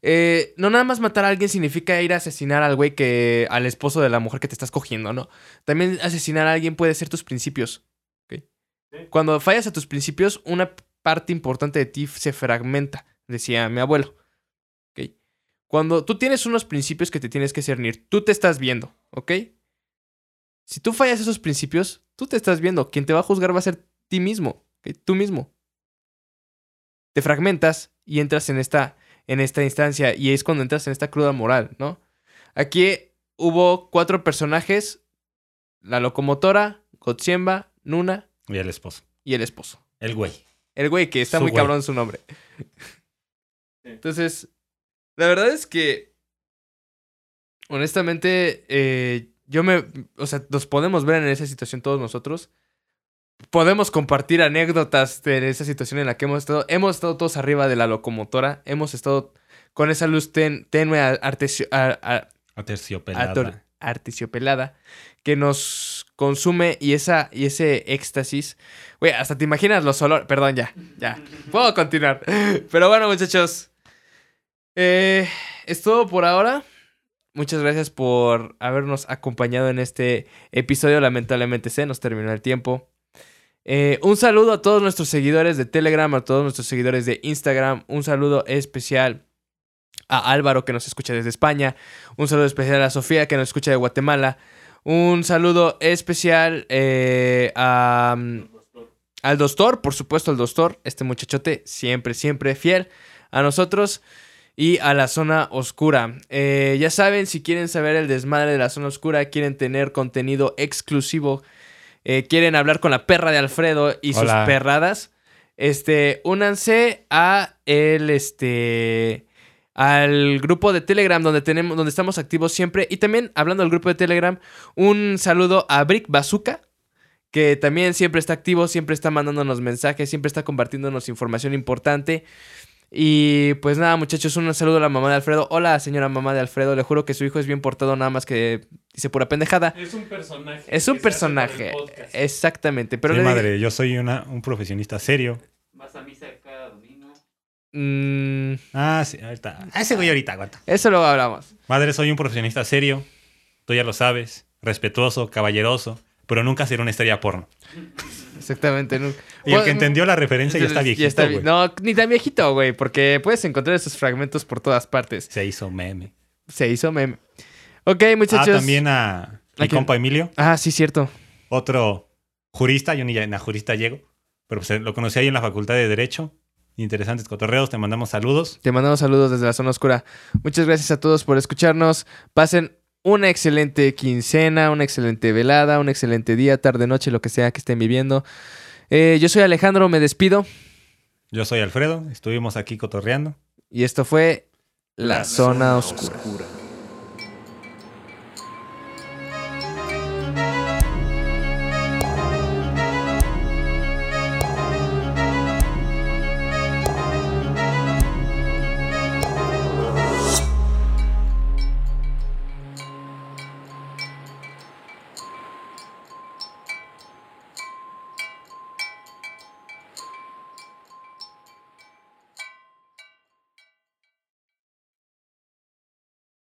eh, no nada más matar a alguien significa ir a asesinar al güey que, al esposo de la mujer que te estás cogiendo, ¿no? También asesinar a alguien puede ser tus principios. Cuando fallas a tus principios, una parte importante de ti se fragmenta, decía mi abuelo. ¿ok? Cuando tú tienes unos principios que te tienes que cernir, tú te estás viendo, ¿ok? Si tú fallas esos principios, tú te estás viendo. Quien te va a juzgar va a ser ti mismo, tú mismo. Te fragmentas y entras en esta, en esta instancia y es cuando entras en esta cruda moral, ¿no? Aquí hubo cuatro personajes, la locomotora, Gotsiemba, Nuna Y el esposo. y el esposo. El güey. El güey, que está Su muy güey. cabrón su nombre. Entonces, la verdad es que, honestamente, eh, yo me, o sea, nos podemos ver en esa situación todos nosotros. Podemos compartir anécdotas de esa situación en la que hemos estado. Hemos estado todos arriba de la locomotora. Hemos estado con esa luz ten- tenue, artesio- a- a- Aterciopelada. ator- artesiopelada que nos consume y esa y ese éxtasis. Güey, hasta te imaginas los olores. Perdón, ya, ya. Puedo continuar. Pero bueno, muchachos. eh, es todo por ahora. Muchas gracias por habernos acompañado en este episodio. Lamentablemente se nos terminó el tiempo. Eh, un saludo a todos nuestros seguidores de Telegram, a todos nuestros seguidores de Instagram. Un saludo especial a Álvaro que nos escucha desde España. Un saludo especial a Sofía que nos escucha de Guatemala. Un saludo especial eh, a, mm, al doctor, por supuesto, al doctor. Este muchachote siempre, siempre fiel a nosotros. Y a la zona oscura. Eh, ya saben, si quieren saber el desmadre de la zona oscura, quieren tener contenido exclusivo, eh, quieren hablar con la perra de Alfredo y sus perradas, este, únanse a el, este, al grupo de Telegram donde tenemos, donde estamos activos siempre. Y también, hablando del grupo de Telegram, un saludo a Brick Bazooka, que también siempre está activo, siempre está mandándonos mensajes, siempre está compartiéndonos información importante. Y pues nada, muchachos, un saludo a la mamá de Alfredo. Hola, señora mamá de Alfredo. Le juro que su hijo es bien portado, nada más que dice pura pendejada. Es un personaje. Es un personaje. Exactamente. Pero sí, le- madre, yo soy una, un profesionista serio. Vas a misa. Mm, Ah, sí, ahorita. Ah, ese güey ahorita aguanta. eso luego hablamos. Madre, soy un profesionista serio. Tú ya lo sabes. Respetuoso, caballeroso. Pero nunca seré una estrella porno. Exactamente. no- Y el que entendió la referencia ya está Ya viejito, está vi- güey. No, ni tan viejito, güey, porque puedes encontrar esos fragmentos por todas partes. Se hizo meme. Se hizo meme. Ok, muchachos. Ah, también a mi compa Emilio. Ah, sí, cierto. Otro jurista. Yo ni a jurista llego. Pero pues, lo conocí ahí en la Facultad de Derecho. Interesantes cotorreos. Te mandamos saludos. Te mandamos saludos desde la zona oscura. Muchas gracias a todos por escucharnos. Pasen una excelente quincena, una excelente velada, un excelente día, tarde, noche, lo que sea que estén viviendo. Eh, yo soy Alejandro, me despido. Yo soy Alfredo. Estuvimos aquí cotorreando. Y esto fue La, La Zona Zona Oscura. Oscura.